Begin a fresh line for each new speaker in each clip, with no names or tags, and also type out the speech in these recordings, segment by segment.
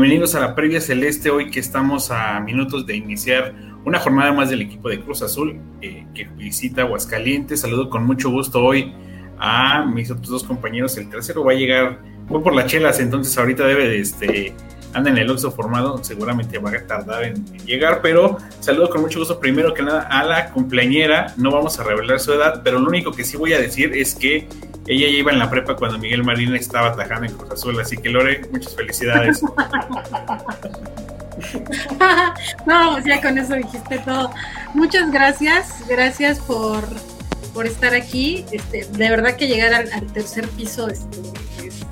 Bienvenidos a la previa celeste, hoy que estamos a minutos de iniciar una jornada más del equipo de Cruz Azul eh, que visita Aguascalientes. Saludo con mucho gusto hoy a mis otros dos compañeros. El tercero va a llegar, fue por las chelas, entonces ahorita debe de este anda en el Oxxo formado, seguramente va a tardar en, llegar, pero saludo con mucho gusto primero que nada a la cumpleañera, no vamos a revelar su edad, pero lo único que sí voy a decir es que ella ya iba en la prepa cuando Miguel Marín estaba atajando en Cruz Azul, así que Lore, muchas felicidades.
no, pues ya con eso dijiste todo. Muchas gracias, gracias por, por estar aquí. Este, de verdad que llegar al, tercer piso este, es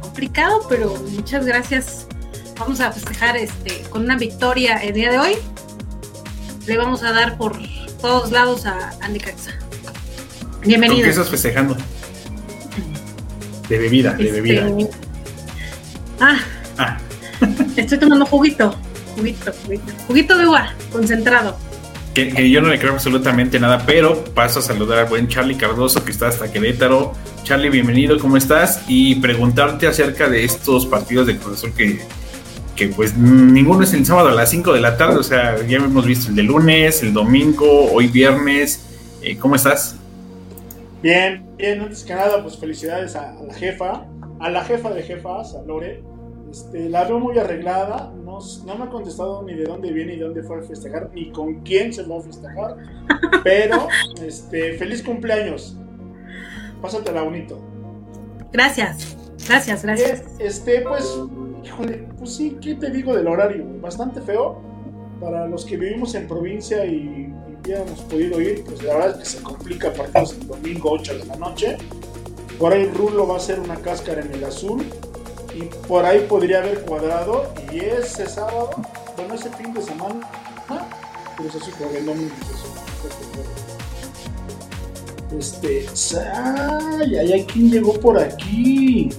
complicado, pero muchas gracias vamos a festejar este, con una victoria el día de hoy. Le vamos a dar por todos lados a, a
Bienvenido. ¿Con qué estás festejando? De bebida, de este, bebida.
Ah, ah. estoy tomando juguito, juguito, juguito, juguito de uva, concentrado.
Que, yo no le creo absolutamente nada, pero paso a saludar al buen Charlie Cardoso que está hasta Querétaro. Charlie, bienvenido, ¿cómo estás? Y preguntarte acerca de estos partidos de Cruz Azul que que pues ninguno es el sábado a las 5 de la tarde, o sea, ya hemos visto el de lunes, el domingo, hoy viernes. Eh, ¿Cómo estás?
Bien, bien, antes que nada, pues felicidades a, la jefa, a la jefa de jefas, a Lore. Este, la veo muy arreglada, no, no, me ha contestado ni de dónde viene ni de dónde fue a festejar, ni con quién se va a festejar, pero este, feliz cumpleaños. Pásatela bonito.
Gracias, gracias, gracias.
Este, pues híjole, pues sí, ¿qué te digo del horario? Bastante feo. Para los que vivimos en provincia y, hubiéramos podido ir, pues la verdad es que se complica partidos el domingo 8 de la noche. Por ahí Rulo va a ser una cáscara en el azul. Y por ahí podría haber cuadrado. Y ese sábado, bueno, ese fin de semana, pero eso sí el domingo. Este, ay, ay, ay, ¿quién llegó por aquí?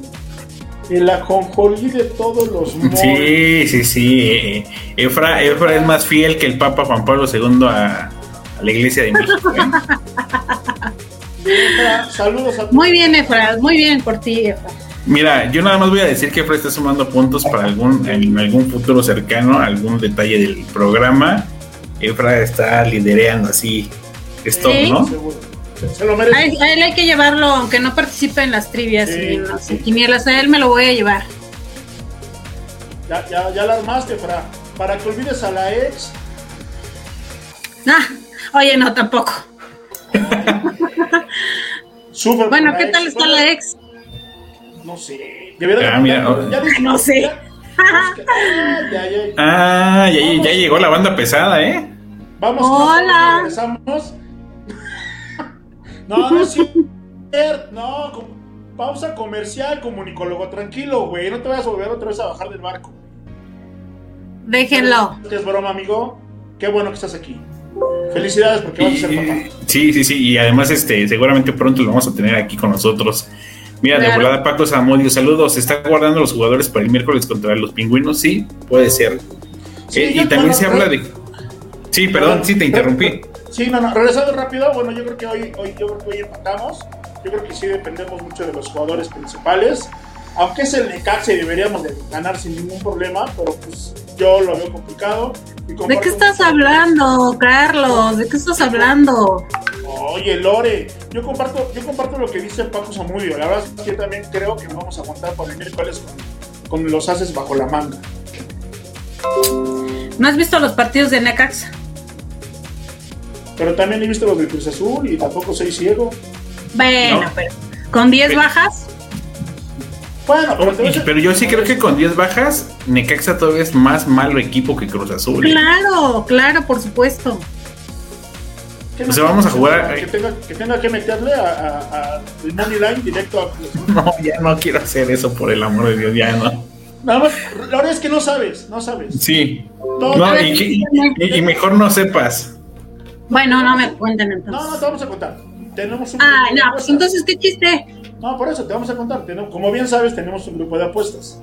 El ajonjolí de todos los
moros. Sí, sí, sí. Efra, Efra es más fiel que el Papa Juan Pablo II a, la Iglesia de México. ¿eh?
saludos a
Muy bien, Efra, muy bien por ti, Efra.
Mira, yo nada más voy a decir que Efra está sumando puntos para algún, en algún futuro cercano, algún detalle del programa. Efra está liderando así. Stop, ¿no? Seguro.
Se lo merece. A él, hay que llevarlo, aunque no participe en las trivias y en las quinielas, a él me lo voy a llevar.
Ya, ya, ya la armaste para, para que olvides a la ex.
Ah, oye, no, tampoco. bueno, ¿qué tal está la ex?
No sé.
ah, mira,
no sé.
ah, ya, ya, llegó la banda pesada, ¿eh?
Vamos,
Hola.
Regresamos. No, no, sí. No, pausa comercial, comunicólogo. Tranquilo, güey. No te vayas a volver otra vez a bajar del barco.
Déjenlo.
Es broma, amigo. Qué bueno que estás aquí. Felicidades porque vas a ser papá.
Sí, sí, sí. Y además, este, seguramente pronto lo vamos a tener aquí con nosotros. Mira, de volada Paco Zamudio, saludos. ¿Se están guardando los jugadores para el miércoles contra los pingüinos? Sí, puede ser. Eh, y también se habla de. Sí, perdón, sí, te interrumpí.
Sí, no, no, regresando rápido, bueno, yo creo que hoy, hoy, yo creo que hoy empatamos. Yo creo que sí dependemos mucho de los jugadores principales. Aunque es el Necaxa y deberíamos de ganar sin ningún problema, pero pues yo lo veo complicado.
¿De qué estás hablando, Carlos? ¿De qué estás hablando?
Oye, Lore, yo comparto, yo comparto lo que dice Paco Zamudio. La verdad es que yo también creo que vamos a aguantar por el miércoles con, con los haces bajo la manga.
¿No has visto los partidos de Necaxa?
Pero también he visto los de Cruz Azul y tampoco soy ciego.
Bueno, pero con 10 bajas.
Bueno, pero, yo sí creo que con 10 bajas, Necaxa todavía es más malo equipo que Cruz Azul.
Claro, claro, por supuesto.
O sea, vamos a jugar.
Que tenga, que tenga que meterle a, a, money line directo a Cruz
Azul. No, ya no quiero hacer eso, por el amor de Dios, ya no.
Nada más, la verdad es que no sabes, no sabes.
Sí. no, y, y, mejor no sepas.
Bueno, no me cuenten entonces.
No, no, te vamos a contar. Tenemos un
ah, no, pues entonces, ¿qué chiste?
No, por eso, te vamos a contar. como bien sabes, tenemos un grupo de apuestas.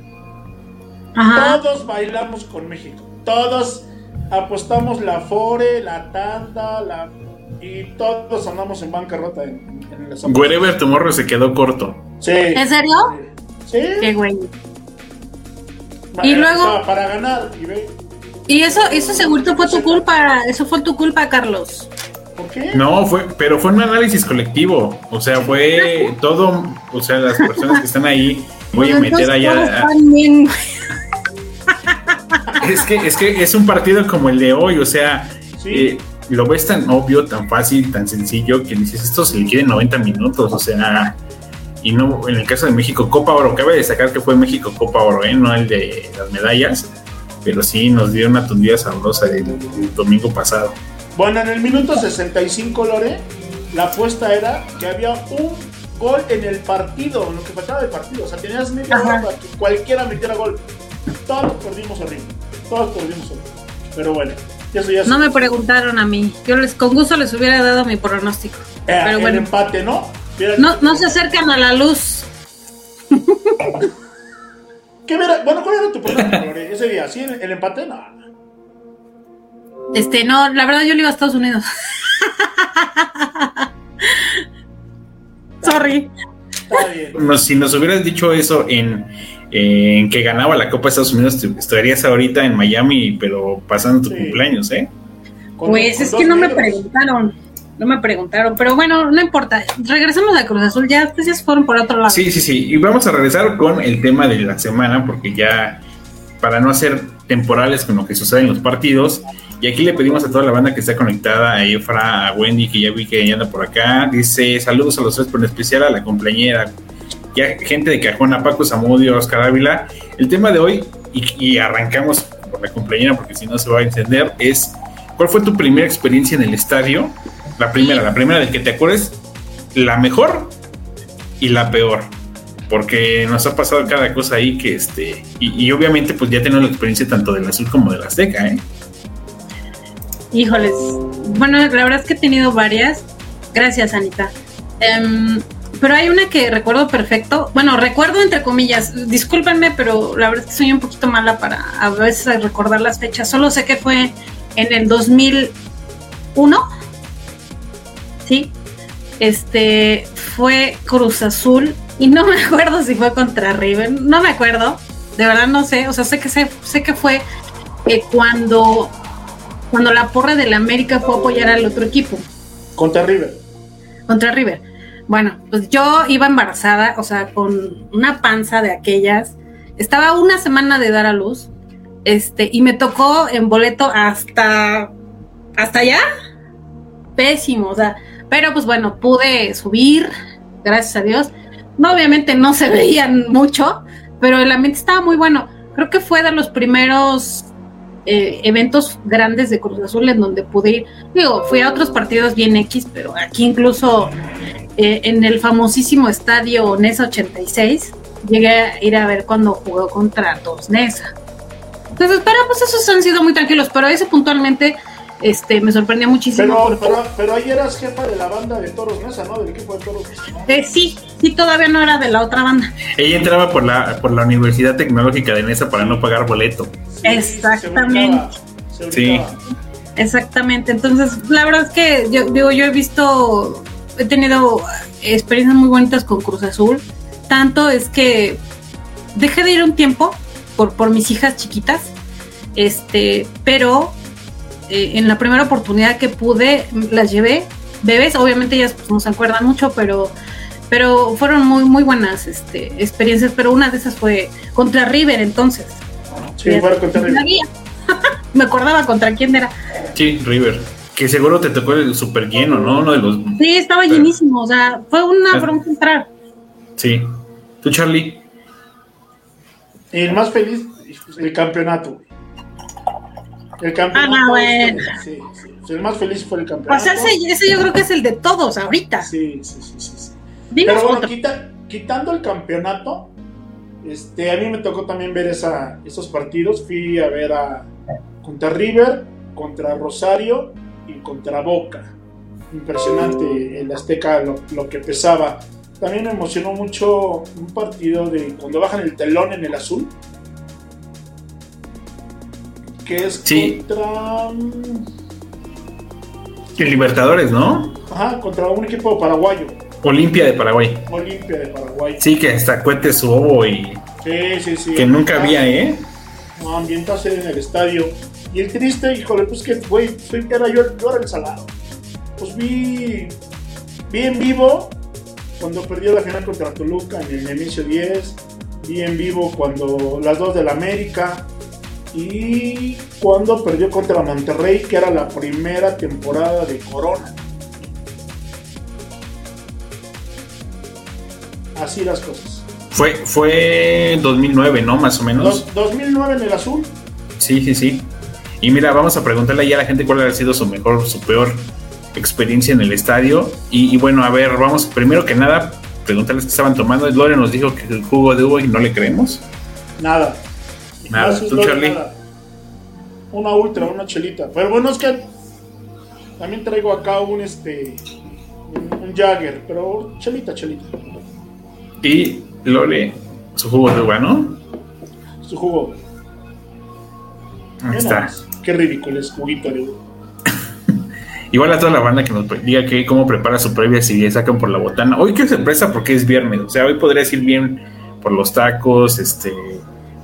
Ajá. Todos bailamos con México. Todos apostamos la Fore, la Tanda, la... Y todos andamos en bancarrota en, en las
Wherever Tomorrow se quedó corto.
Sí.
¿En serio?
Sí.
Qué güey. Y luego-
Para ganar, y ve.
Y eso, eso seguro fue tu culpa, eso fue tu culpa, Carlos.
¿Por qué?
No, fue, pero fue un análisis colectivo. O sea, fue todo, o sea, las personas que están ahí, voy a meter allá. Es que, es que es un partido como el de hoy, o sea,
Sí.
eh, lo ves tan obvio, tan fácil, tan sencillo, que dices, esto se le quiere en 90 minutos, o sea, y no, en el caso de México, Copa Oro, cabe destacar que fue México Copa Oro, ¿eh? no el de las medallas, pero sí nos dio una tundida sabrosa el, el domingo pasado.
Bueno, en el minuto 65, Lore, la apuesta era que había un gol en el partido, lo que faltaba del partido. O sea, tenías hora para que cualquiera metiera gol. Todos perdimos horrible. Todos perdimos horrible. Pero bueno, eso ya
No me preguntaron a mí. Yo les con gusto les hubiera dado mi pronóstico.
Eh,
Pero
el
bueno,
empate, ¿no? Mira,
no, no se acercan a la luz.
¿qué era? Bueno, ¿cuál era tu Lore? Ese día, ¿sí? ¿El, el empate? No.
Este, no, la verdad yo le iba a Estados Unidos. Sorry.
Está bien.
No, si nos hubieras dicho eso en, en que ganaba la Copa de Estados Unidos, te- estarías ahorita en Miami, pero pasando tu
Sí.
cumpleaños, ¿eh?
Con-
Pues
con
es que no me preguntaron. No me preguntaron. Pero bueno, no importa. Regresamos a Cruz Azul. Ya ustedes ya fueron por otro lado.
Sí, sí, sí. Y vamos a regresar con el tema de la semana, porque ya, para no hacer temporales con lo que sucede en los partidos, y aquí le pedimos a toda la banda que está conectada, a Efra, a Wendy, que ya vi que anda por acá, dice saludos a los tres, pero en especial a la compañera, ya gente de Cajón, a Paco Zamudio, Oscar Ávila. El tema de hoy, y, y arrancamos por la compañera, porque si no se va a encender, es ¿cuál fue tu primera experiencia en el estadio? La primera, la primera de que te acuerdes, la mejor y la peor. Porque nos ha pasado cada cosa ahí que este. Y, y obviamente, pues ya tenemos la experiencia tanto del azul como del azteca, ¿eh?
Híjoles. Bueno, la verdad es que he tenido varias. Gracias, Anita. Em, pero hay una que recuerdo perfecto. Bueno, recuerdo entre comillas. Discúlpenme, pero la verdad es que soy un poquito mala para a veces recordar las fechas. Solo sé que fue en el 2001. Sí. Este fue Cruz Azul. Y no me acuerdo si fue contra River. No me acuerdo. De verdad no sé. O sea, sé que sé, sé que fue eh, cuando cuando la porra del América fue a apoyar al otro equipo,
Contra River.
contra River. Bueno, pues yo iba embarazada, o sea, con una panza de aquellas. Estaba una semana de dar a luz, este, y me tocó en boleto hasta, hasta allá. Pésimo, o sea, pero pues bueno, pude subir, gracias a Dios. No, obviamente no se veían mucho, pero el ambiente estaba muy bueno. Creo que fue de los primeros eh, eventos grandes de Cruz Azul en donde pude ir. Digo, fui a otros partidos bien X, pero aquí incluso eh, en el famosísimo estadio Nesa 86 llegué a ir a ver cuando jugó contra Toros Nesa. Entonces, pero pues esos han sido muy tranquilos, pero ese puntualmente este, me sorprendió muchísimo.
Pero,
porque-
pero, pero ahí eras jefa de la banda de Toros Mesa, ¿no? Del equipo de Toros Mesa. ¿no?
eh, sí, sí, todavía no era de la otra banda.
Ella entraba por la, por la Universidad Tecnológica de Nesa para no pagar boleto.
Exactamente.
Se ubicaba, se
Sí.
Exactamente, entonces la verdad es que yo digo, yo he visto, he tenido experiencias muy bonitas con Cruz Azul, tanto es que dejé de ir un tiempo por, por mis hijas chiquitas, este, pero eh, en la primera oportunidad que pude las llevé, bebés, obviamente ellas pues, no se acuerdan mucho, pero pero fueron muy muy buenas este, experiencias, pero una de esas fue contra River entonces.
Sí, fuera contra River.
Me acordaba contra quién era.
Sí, River. Que seguro te tocó el super lleno, ¿no? Uno de los.
Sí, estaba
Pero-
llenísimo, o sea, fue una bronca entrar.
Sí. ¿Tú, Charlie?
El más feliz, el campeonato. El campeonato.
Ah, no, bueno.
Sí, sí. El más feliz fue el
O
campeonato.
sea, ese, ese yo creo que es el de todos ahorita.
Sí, sí, sí, sí. sí. Pero bueno, quita- quitando el campeonato, este, a mí me tocó también ver esa, esos partidos. Fui a ver a contra River, contra Rosario y contra Boca. Impresionante el Azteca lo, lo que pesaba. También me emocionó mucho un partido de cuando bajan el telón en el azul. Que es
Sí.
contra.
El Libertadores, ¿no?
Ajá, contra un equipo paraguayo,
Olimpia de Paraguay.
Olimpia de Paraguay.
Sí, que hasta cuete su ovo y
Sí, sí, sí.
que nunca había, ¿eh?
no, ambientarse en el estadio. Y el triste, híjole, pues que, güey, soy era yo, yo era el salado. Pues vi, vi en vivo cuando perdió la final contra Toluca en el Nemesio 10, vi en vivo cuando las dos del América y cuando perdió contra Monterrey, que era la primera temporada de Corona. Así las cosas.
Fue, fue 2009, ¿no? Más o menos.
Dos- 2009 en el azul.
Sí, sí, sí. Y mira, vamos a preguntarle ya a la gente cuál ha sido su mejor, su peor experiencia en el estadio. Y, y bueno, a ver, vamos primero que nada, preguntarles qué estaban tomando. Lore nos dijo que el jugo de uva y no le creemos.
Nada.
Nada. ¿Tú, Charlie?
nada. Una ultra, una chelita. Pero bueno, es que también traigo acá un este un, un Jagger, pero chelita, chelita.
Y Lore, su jugo de uva, ¿no?
Su jugo.
Ahí está.
Qué ridículo es juguito de.
Igual a toda la banda que nos diga que cómo prepara su previa si le sacan por la botana. Hoy qué sorpresa porque es viernes. O sea, hoy podrías ir bien por los tacos, este,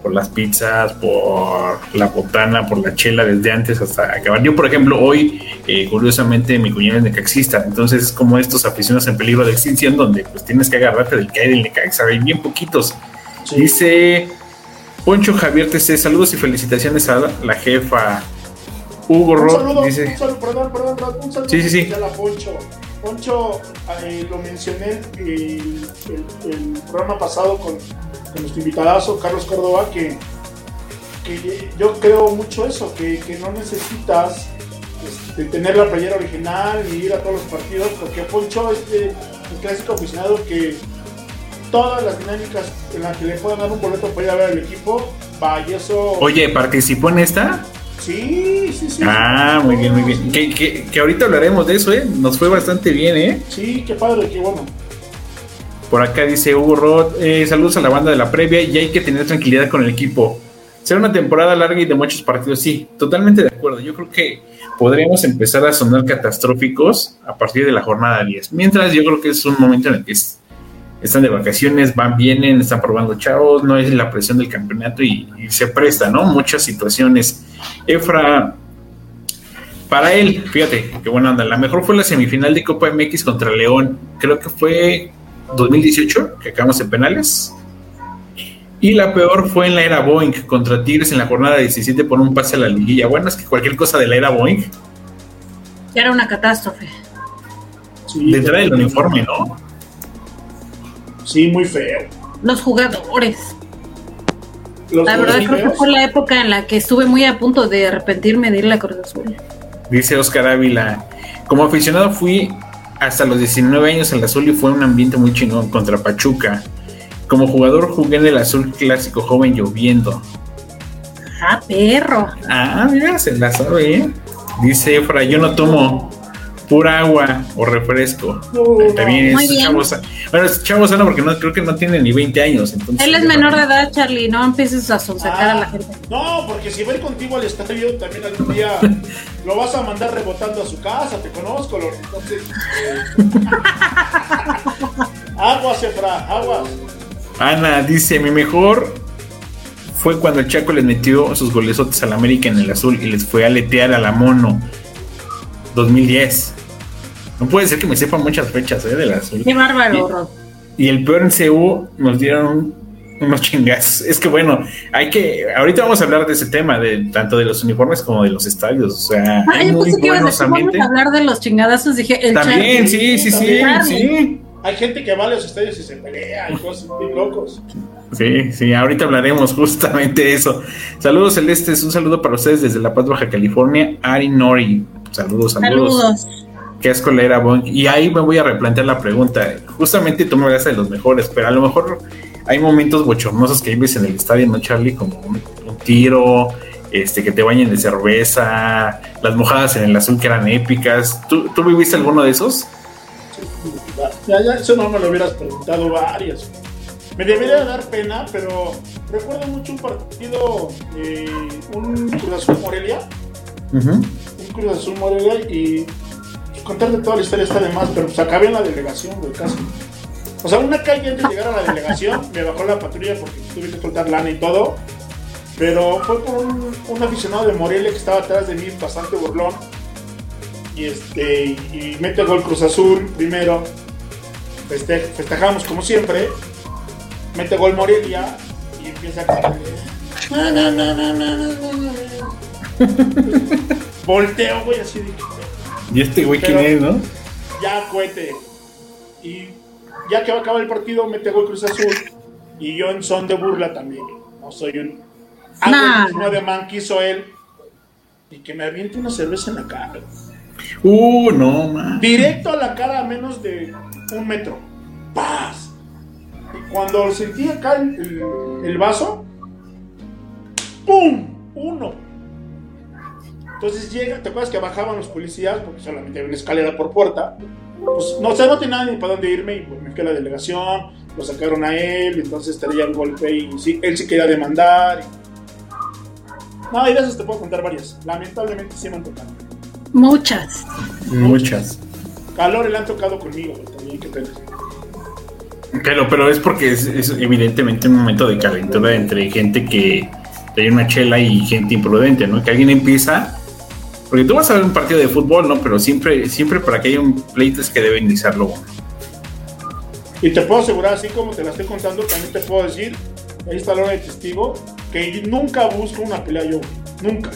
por las pizzas, por la botana, por la chela desde antes hasta acabar. Yo, por ejemplo, hoy, eh, curiosamente, mi cuñado es necaxista. Entonces es como estos aficionados en peligro de extinción donde pues tienes que agarrarte del que hay del Necaxa. Hay bien poquitos.
Sí.
Dice Poncho Javier TC, saludos y felicitaciones a la jefa. Hugo
Un
Roth
saludo,
dice...
un saludo, perdón, perdón, perdón, un saludo
Sí, sí, sí.
Poncho. Poncho, eh, lo mencioné el, el- el programa pasado con, con nuestro invitadazo, Carlos Córdoba, que, que yo creo mucho eso, que, que no necesitas este, tener la playera original ni ir a todos los partidos, porque Poncho es de- el clásico aficionado que todas las dinámicas en las que le puedan dar un boleto para ir a ver al equipo, eso...
Oye, ¿participó en esta?
Sí, sí, sí.
Ah, muy bien, muy bien. Que, que- que ahorita hablaremos de eso, ¿eh? Nos fue bastante bien, ¿eh?
Sí, qué padre, qué bueno.
Por acá dice Hugo Roth, eh, saludos a la banda de la previa y hay que tener tranquilidad con el equipo. Será una temporada larga y de muchos partidos, sí, totalmente de acuerdo. Yo creo que podríamos empezar a sonar catastróficos a partir de la jornada 10. Mientras yo creo que es un momento en el que es- están de vacaciones, van, vienen, están probando chavos, no es la presión del campeonato y, y se presta, ¿no? Muchas situaciones. Efra, para él, fíjate, qué buena onda. La mejor fue la semifinal de Copa MX contra León. Creo que fue 2018, que acabamos en penales. Y la peor fue en la era Boeing contra Tigres en la jornada 17 por un pase a la liguilla. Bueno, es que cualquier cosa de la era Boeing,
Ya era una catástrofe.
Sí,
de entrada del uniforme, ¿no?
Sí, muy feo.
Los jugadores.
Los
La verdad creo que fue la época en la que estuve muy a punto de arrepentirme de ir a la Cruz Azul.
Dice Oscar Ávila. Como aficionado fui hasta los 19 años el azul y fue un ambiente muy chingón contra Pachuca. Como jugador jugué en el azul clásico joven lloviendo.
Ah, perro.
Ah, mira, se la sabe, ¿eh? Dice Efra, yo no tomo pura agua o refresco. Bien,
Muy
es chavo Bueno, es chavo sano porque no, creo que no tiene ni 20 años. Entonces,
Él es menor de edad, Charlie. No empieces a sonsacar a la
Ah,
gente.
No, porque si va a ir contigo al estadio, también algún día lo vas a mandar rebotando a su casa, te conozco, Lord. Entonces. eh, aguas, Efra, aguas.
Ana dice, mi mejor fue cuando el Chaco les metió sus golesotes al América en el azul y les fue a letear a la mono. 2010. No puede ser que me sepan muchas fechas ¿eh? del azul.
Qué bárbaro,
Y-
Rod.
Y el peor en CU nos dieron un- unos chingazos. Es que bueno, hay que. Ahorita vamos a hablar de ese tema, de tanto de los uniformes como de los estadios. O sea,
Ah,
hay
yo
muy
pensé que ibas a
buenos
decir, vamos
ambientes.
a hablar de los chingadazos. Dije, el
También,
Charlie.
sí, sí, sí,
También.
sí.
Hay gente que va a los estadios y se pelea y cosas bien locos.
Sí, sí, ahorita hablaremos justamente de eso. Saludos celestes, un saludo para ustedes desde La Paz, Baja California. Ari Nori, saludos, saludos.
Saludos.
Qué asco la era Boeing. Y ahí me voy a replantear la pregunta. Justamente tú me hablas de los mejores, pero a lo mejor hay momentos bochornosos que vives en el estadio, ¿no, Charlie? Como un, un tiro, este, que te bañen de cerveza, las mojadas en el azul que eran épicas. ¿Tú, tú viviste alguno de esos?
Ya, ya, eso no me lo hubieras preguntado varias. Me debería dar pena, pero recuerdo mucho un partido, eh, un Cruz Azul Morelia, un Cruz Azul Morelia y contarte toda la historia está de más, pero pues acabé en la delegación, güey, casi. O sea, una calle antes de llegar a la delegación, me bajó la patrulla porque tuve que soltar lana y todo. Pero fue por un, aficionado de Morelia que estaba atrás de mí, bastante burlón. Y, este, y mete gol Cruz Azul primero. festejamos como siempre. Mete gol Morelia y empieza a cantar. Volteo, güey, así de.
¿Y este güey quién es, no?
Ya, cohete. Y ya que va a acabar el partido, mete gol Cruz Azul. Y yo en son de burla también. No soy un. Algo de man quiso él. Y que me aviente una cerveza en la cara.
Uh, no, man.
Directo a la cara a menos de un metro. ¡Paz! Y cuando sentí acá el, el vaso, ¡pum! Uno. Entonces llega, ¿te acuerdas que bajaban los policías? Porque solamente había una escalera por puerta. Pues no sé, no tenía ni para dónde irme y pues me fui a la delegación, lo sacaron a él, entonces tenía el golpe y él sí quería demandar. No, y de esas te puedo contar varias. Lamentablemente sí me han tocado.
Muchas.
Muchas.
Calor le han tocado conmigo también, qué pena.
Pero, pero es porque es, es, evidentemente un momento de calentura entre gente que hay una chela y gente imprudente, ¿no? Que alguien empieza porque tú vas a ver un partido de fútbol, ¿no? Pero siempre, siempre para que haya un pleito es que debe iniciarlo uno.
Y te puedo asegurar, así como te la estoy contando, también te puedo decir, ahí está la hora de testigo, que nunca busco una pelea yo, nunca.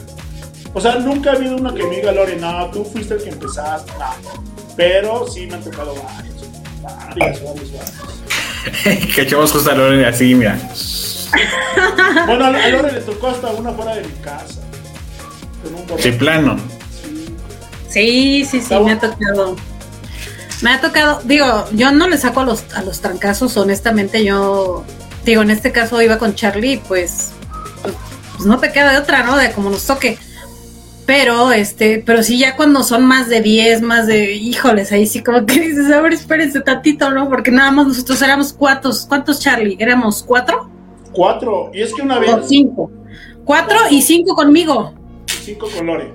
O sea, nunca ha habido una que me diga, Lore, no, tú fuiste el que empezaste, no. Pero sí me han tocado varios, varios, varios, varios.
que echamos justo a Lore así, mira.
bueno, a Lore le tocó hasta una fuera de mi casa.
De plano.
Sí, sí, sí, me ha tocado. Me ha tocado, digo, yo no le saco a los, a los trancazos, honestamente, yo, digo, en este caso iba con Charlie, pues, pues, no te queda de otra, ¿no? De como nos toque. Pero, este, pero sí, ya cuando son más de 10, más de, híjoles, ahí sí como que dices, a ver, espérense tantito, ¿no? Porque nada más nosotros éramos cuántos, ¿cuántos Charlie? ¿Éramos cuatro?
Cuatro, y es que una vez...
cinco. Cuatro y cinco conmigo
cinco colores.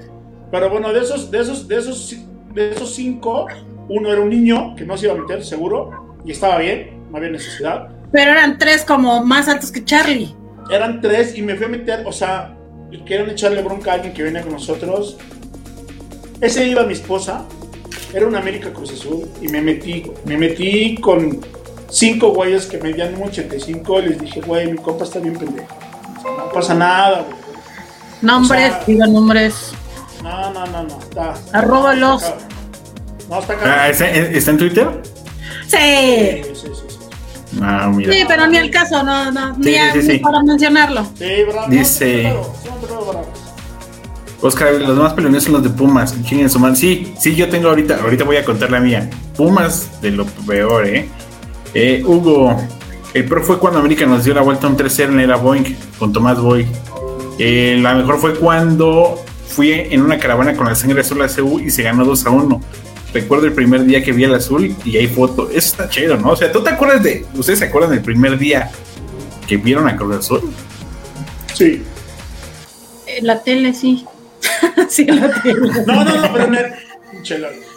Pero bueno, de esos, de esos, de esos, de esos cinco, uno era un niño que no se iba a meter, seguro, y estaba bien, no había necesidad.
Pero eran tres como más altos que Charlie.
Eran tres y me fui a meter, o sea, quieren echarle bronca a alguien que venía con nosotros. Ese iba mi esposa, era una América Cruz Azul, y me metí, me metí con cinco güeyes que medían un 85, y les dije, güey, mi compa está bien pendejo. no pasa nada, güey
Nombres, diga nombres.
No, no, no, no. Está,
Arróbalos.
no, está acá.
Ah, ¿está, en Twitter?
Sí. Sí, sí, sí. Ah, mira. Sí, pero ni el caso, no, no, ni, para mencionarlo.
Sí, bravo.
Dice. Oscar, los más peleones son los de Pumas. ¿Quién su man? Sí, sí, yo tengo ahorita, ahorita voy a contar la mía. Pumas de lo peor, ¿eh? eh Hugo, el peor fue cuando América nos dio la vuelta a un 3-0 en era Boeing con Tomás Boy. Eh, la mejor fue cuando fui en una caravana con la sangre azul a CU y se ganó 2 a 1. Recuerdo el primer día que vi el azul y hay foto. Eso está chido, ¿no? O sea, ¿tú te acuerdas de. ¿Ustedes se acuerdan del primer día que vieron a Cruz Azul?
Sí.
En la tele, sí. sí, en la tele.
No, no, no, pero en el.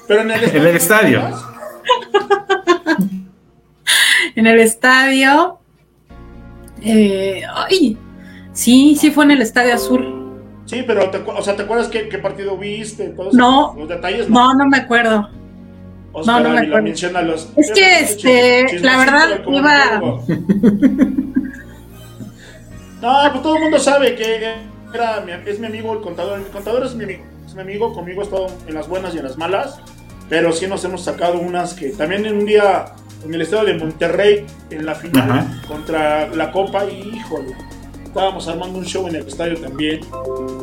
Pero en el estadio. En el estadio.
en el estadio. Eh, ay, Sí, sí fue en el Estadio Azul.
Sí, pero te, o sea, ¿te acuerdas qué, qué partido viste?
Todos no, los detalles. No, no, me acuerdo.
no, no me acuerdo. Los,
es que, este, la verdad, iba...
no, pues todo el mundo sabe que era, es mi amigo el contador. El contador es mi, es mi amigo, conmigo he estado en las buenas y en las malas, pero sí nos hemos sacado unas que también en un día en el estado de Monterrey, en la final contra la Copa, y híjole estábamos armando un show en el estadio también.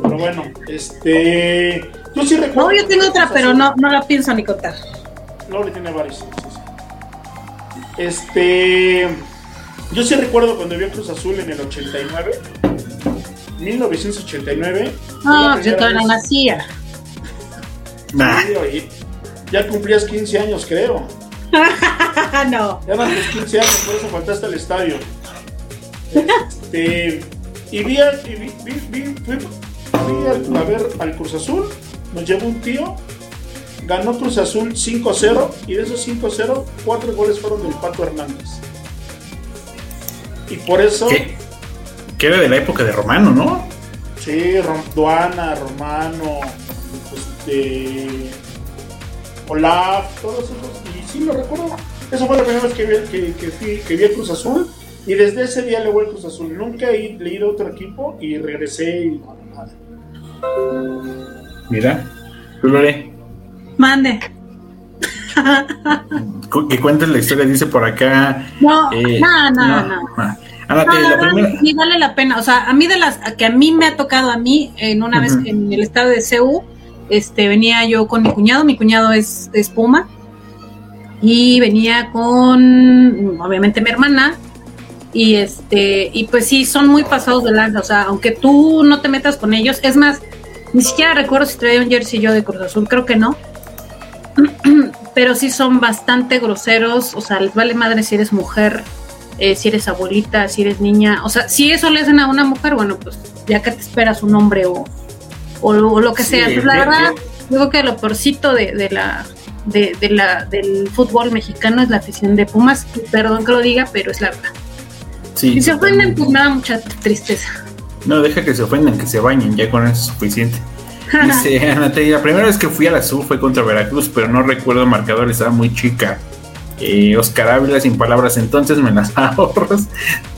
Pero bueno, este. Yo sí recuerdo.
No, yo tengo otra, pero no, no la pienso ni contar.
Lori tiene varios. Este. Yo sí recuerdo cuando vi a Cruz Azul en el 89. 1989.
No, yo todavía no nacía.
Ya cumplías 15 años, creo.
no.
Ya eran tus 15 años, por eso faltaste al estadio. Este, y vi, a ver al Cruz Azul, nos llevó un tío, ganó Cruz Azul 5-0 y de esos 5-0, cuatro goles fueron del Pato Hernández. Y por eso,
Que era de la época de Romano, ¿no?
Sí, Duana, Romano, este, Olaf, todos esos. Y sí, lo recuerdo. Eso fue la primera vez que vi, que, que, vi el Cruz Azul. Y desde ese día le voy al Cruz Azul. Nunca he leído otro equipo y regresé y nada.
Mira, Lore.
Mande.
que cuentes la historia, dice por acá.
No, eh, no, no, no. la primera... Sí, vale la pena. O sea, a mí de las que a mí me ha tocado a mí, en una vez en el estado de CEU, este, venía yo con mi cuñado, mi cuñado es, es Puma, y venía con, obviamente, mi hermana, y este, y pues sí, son muy pasados de lanza, o sea, aunque tú no te metas con ellos, es más, ni siquiera recuerdo si traía un jersey yo de Cruz Azul, creo que no, pero sí son bastante groseros, o sea, les vale madre si eres mujer, eh, si eres abuelita, si eres niña, o sea, si eso le hacen a una mujer, bueno, pues ya que te esperas un hombre o, o, lo que sea. Pues, la verdad, creo que lo porcito de, de la de, la del fútbol mexicano es la afición de Pumas. Perdón que lo diga, pero es la verdad. Sí, y se ofenden, pues me da mucha tristeza.
No, deja que se ofendan, que se bañen, ya con eso es suficiente. Dice Anatea, la primera vez que fui a la SU fue contra Veracruz, pero no recuerdo el marcador, estaba muy chica. Eh, Oscar Ávila sin palabras, entonces me las ahorras.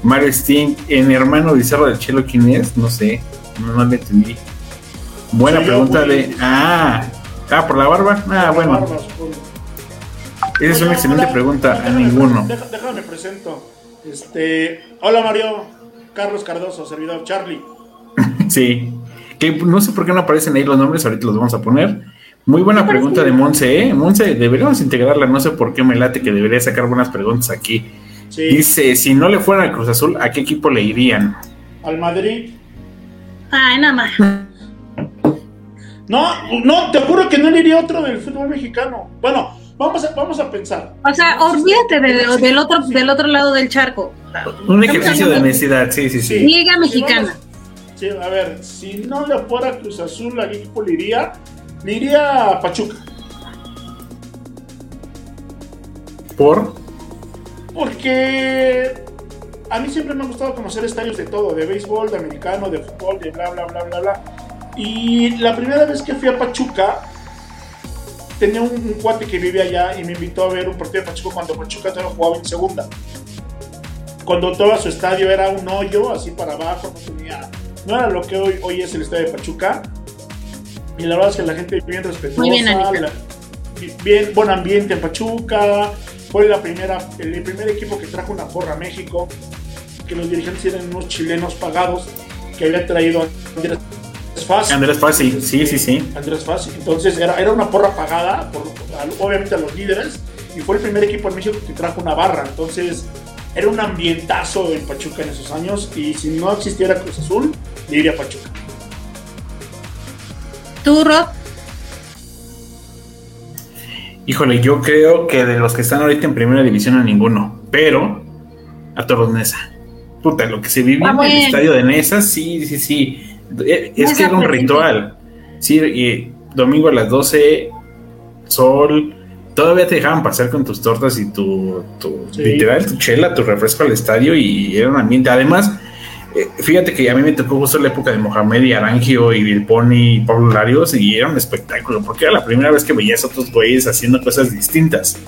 Mario Sting, en hermano Bizarro del Chelo, ¿quién es? No sé, no, no le entendí. Buena pregunta de. Ah, ah, por la barba. Ah, bueno. Esa es una excelente pregunta. a ninguno.
Déjame, presento. Este, hola Mario, Carlos Cardoso, servidor Charlie.
sí. Que no sé por qué no aparecen ahí los nombres, ahorita los vamos a poner. Muy buena pregunta de Monse, ¿eh? Monse, deberíamos integrarla, no sé por qué me late que debería sacar buenas preguntas aquí. Dice, si no le fuera al Cruz Azul, ¿a qué equipo le irían?
Al Madrid.
Ay, nada más.
No, no, te juro que no le iría otro del fútbol mexicano. Bueno, vamos a, vamos a pensar.
O sea, olvídate del, otro, del otro lado del charco.
Un ejercicio de necesidad, sí, sí, sí.
Liga mexicana.
sí, a ver, si no le fuera Cruz Azul, ¿a qué equipo le iría? Le iría a Pachuca.
¿Por?
Porque a mí siempre me ha gustado conocer estadios de todo, de béisbol, de americano, de fútbol, de bla, bla, bla, bla, bla. Y la primera vez que fui a Pachuca, tenía un, cuate que vive allá y me invitó a ver un partido de Pachuca cuando Pachuca todavía jugaba en segunda. Cuando todo su estadio era un hoyo, así para abajo, no tenía. No era lo que hoy, hoy es el estadio de Pachuca. Y la verdad es que la gente bien respetuosa. Muy bien, bien, buen ambiente en Pachuca. Fue la primera, el primer equipo que trajo una porra a México. Que los dirigentes eran unos chilenos pagados que había traído a
Andrés Fassi, sí, sí, sí.
Andrés Fassi. Entonces era, era una porra pagada, por, obviamente a los líderes, y fue el primer equipo en México que trajo una barra. Entonces era un ambientazo en Pachuca en esos años, y si no existiera Cruz Azul, le iría a Pachuca.
¿Tú, Rob?
Híjole, yo creo que de los que están ahorita en primera división a ninguno, pero a Toros Nesa. Puta, lo que se vivía en el estadio de Nesa, sí, sí, sí eh, es que era un ritual. Sí, y domingo a las 12, sol, todavía te dejaban pasar con tus tortas y tu, literal, tu chela, tu refresco al estadio y era un ambiente. Además, eh, fíjate que a mí me tocó justo la época de Mohamed y Arangio y Vilponi y Pablo Larios y era un espectáculo porque era la primera vez que veías a otros güeyes haciendo cosas distintas.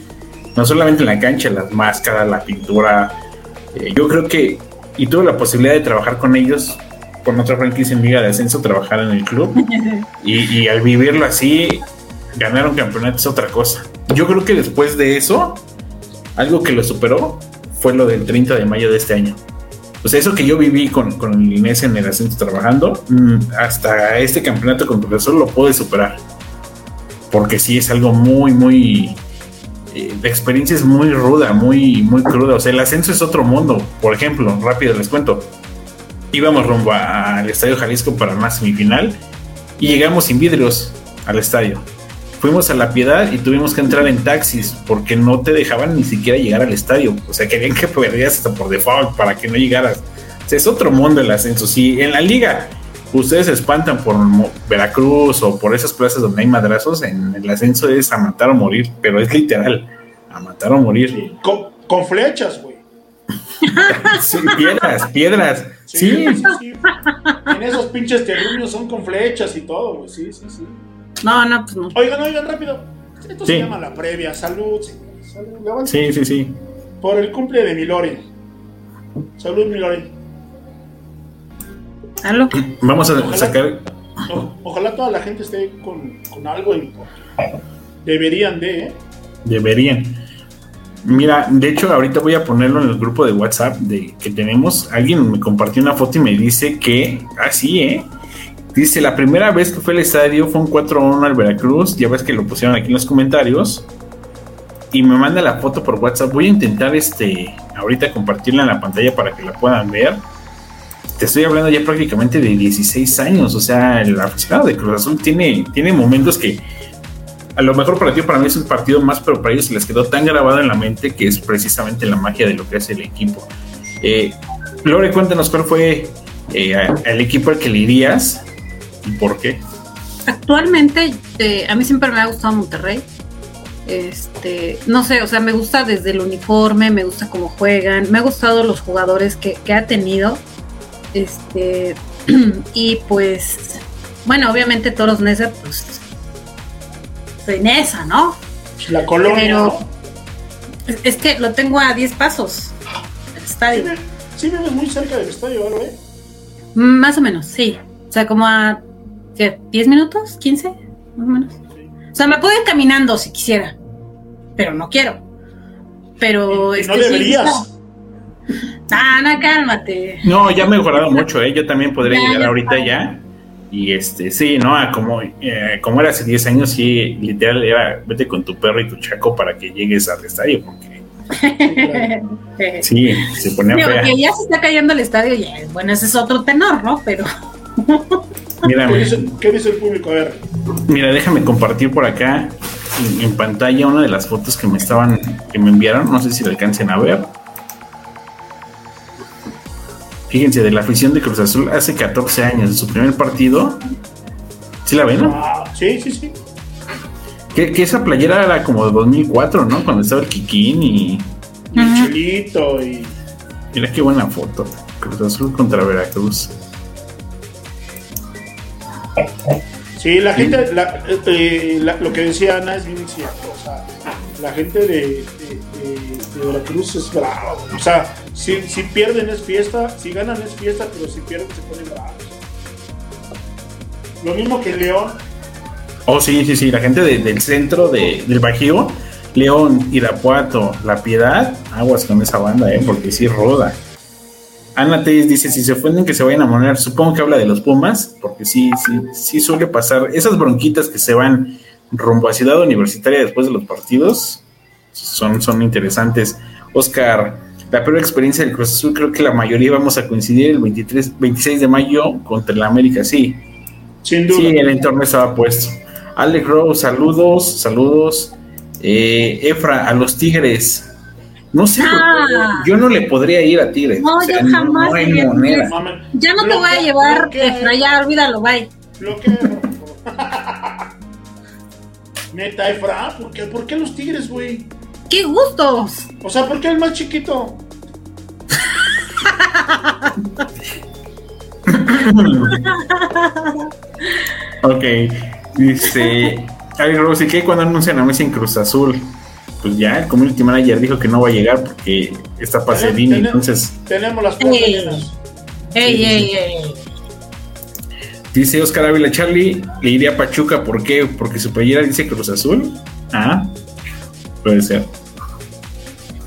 No solamente en la cancha, las máscaras, la pintura. Eh, yo creo que, y tuve la posibilidad de trabajar con ellos con otra franquicia en Liga de Ascenso, trabajar en el club. y, al vivirlo así, ganar un campeonato es otra cosa. Yo creo que después de eso, algo que lo superó fue lo del 30 de mayo de este año. O sea, eso que yo viví con, con Inés en el ascenso trabajando, mm, hasta este campeonato con profesor lo pude superar. Porque sí es algo muy, muy. Eh, de experiencia es muy ruda, muy, muy cruda. O sea, el ascenso es otro mundo. Por ejemplo, rápido les cuento íbamos rumbo al Estadio Jalisco para una semifinal y llegamos sin vidrios al estadio. Fuimos a La Piedad y tuvimos que entrar en taxis porque no te dejaban ni siquiera llegar al estadio. O sea, querían que perdieras hasta por default para que no llegaras. O sea, es otro mundo el ascenso. Si en la liga ustedes se espantan por Veracruz o por esas plazas donde hay madrazos, en el ascenso es a matar o morir, pero es literal, a matar o morir.
Con, con flechas, güey.
Sí, piedras, piedras. Sí.
sí, sí. En esos pinches terruños son con flechas y todo, güey. Sí, sí, sí.
No, no, pues no.
Oigan, oigan, rápido. Esto
Sí.
se llama la previa. Salud, señores. Salud. Levanten.
Sí, sí, sí.
Por el cumple de Milori. Salud, Milori.
¿Aló?
Vamos a
Ojalá.
sacar.
O- ojalá toda la gente esté con, con algo en Deberían de, ¿eh?
Deberían. Mira, de hecho, ahorita voy a ponerlo en el grupo de WhatsApp de que tenemos. Alguien me compartió una foto y me dice que. Así, ¿eh? Dice: La primera vez que fue al estadio fue un 4-1 al Veracruz. Ya ves que lo pusieron aquí en los comentarios. Y me manda la foto por WhatsApp. Voy a intentar este. Ahorita compartirla en la pantalla para que la puedan ver. Te estoy hablando ya prácticamente de 16 años. O sea, el aficionado de Cruz Azul tiene, tiene momentos que a lo mejor para ti para mí es un partido más, pero para ellos les quedó tan grabado en la mente que es precisamente la magia de lo que hace el equipo. Eh, Lore, cuéntanos cuál fue eh, el equipo al que le irías y por qué.
Actualmente, eh, a mí siempre me ha gustado Monterrey. Este, no sé, o sea, me gusta desde el uniforme, me gusta cómo juegan, me ha gustado los jugadores que, que ha tenido. Este, y pues, bueno, obviamente todos Nesa, pues, soy Nesa, ¿no?
La colonia.
Pero-
¿no?
Es, que lo tengo a 10 pasos
Sí,
estadio.
sí vives muy cerca del estadio, ¿verdad, eh?
Más o menos, sí. O sea, como a ¿qué? 10 minutos, 15, más o menos. O sea, me puedo ir caminando si quisiera, pero no quiero. Pero
Y
es
no
que sí,
deberías.
Ah, no, cálmate.
No, ya ha mejorado mucho, ¿eh? yo también podría
Ya,
llegar
ya
ahorita ya. Y este, sí, ¿no? A como, eh, como era hace 10 años, sí, literal era vete con tu perro y tu chaco para que llegues al estadio, porque sí, se ponía
Digo,
fea.
que ya se está cayendo el estadio, ya, bueno, ese es otro tenor, ¿no? Pero
Mira,
¿Qué dice, qué dice el público? A ver.
Mira, déjame compartir por acá en, en pantalla una de las fotos que me estaban, que me enviaron. No sé si la alcancen a ver. Fíjense, de la afición de Cruz Azul hace 14 años, de su primer partido. ¿Sí la ven?
Ah, sí, sí, sí.
Que, que esa playera era como de 2004, ¿no? Cuando estaba el Kikín y.
Y el. Chilito y.
Mira qué buena foto. Cruz Azul contra Veracruz.
Sí, la gente, la- eh, la- lo que decía Ana es bien cierto. O sea, la gente de, de, de- de Veracruz es brava. O sea, si, si pierden es fiesta, si ganan es fiesta, pero si pierden se ponen bravos. Lo mismo que León.
Oh, sí, sí, sí. La gente de- del centro de- del Bajío, León, Irapuato, La Piedad, aguas con esa banda, ¿eh? Porque sí roda. Ana Telles dice: si se ofenden, que se vayan a moner. Supongo que habla de los Pumas, porque sí, sí, sí suele pasar. Esas bronquitas que se van rumbo a Ciudad Universitaria después de los partidos son, son interesantes. Oscar, la peor experiencia del Cruz Azul, creo que la mayoría vamos a coincidir el 23, 26 de mayo contra el América, sí.
Sin duda.
Sí, el entorno estaba puesto. Alex Rose, saludos, saludos. Eh, Efra, a los Tigres. No sé,
Ah.
yo no le podría ir a Tigres.
No, yo jamás
No hay
iría
moneda.
Ya no te voy a llevar, Efra, ya olvídalo, bye.
favor. Neta, Efra, ¿por qué, ¿por qué los Tigres, güey?
¡Qué gustos!
O sea, ¿por qué el más chiquito?
Ok, dice Alex Rose, ¿y qué cuando anuncian a Messi en Cruz Azul? Pues ya, el community manager dijo que no va a llegar porque está Pasadini,
Tenem-
entonces
Tenemos las puertas
Ey.
llenas.
¡Ey, ey,
sí.
ey!
Dice Oscar Ávila Charlie, le iría a Pachuca, ¿por qué? Porque su playera dice Cruz Azul. Ah, puede ser.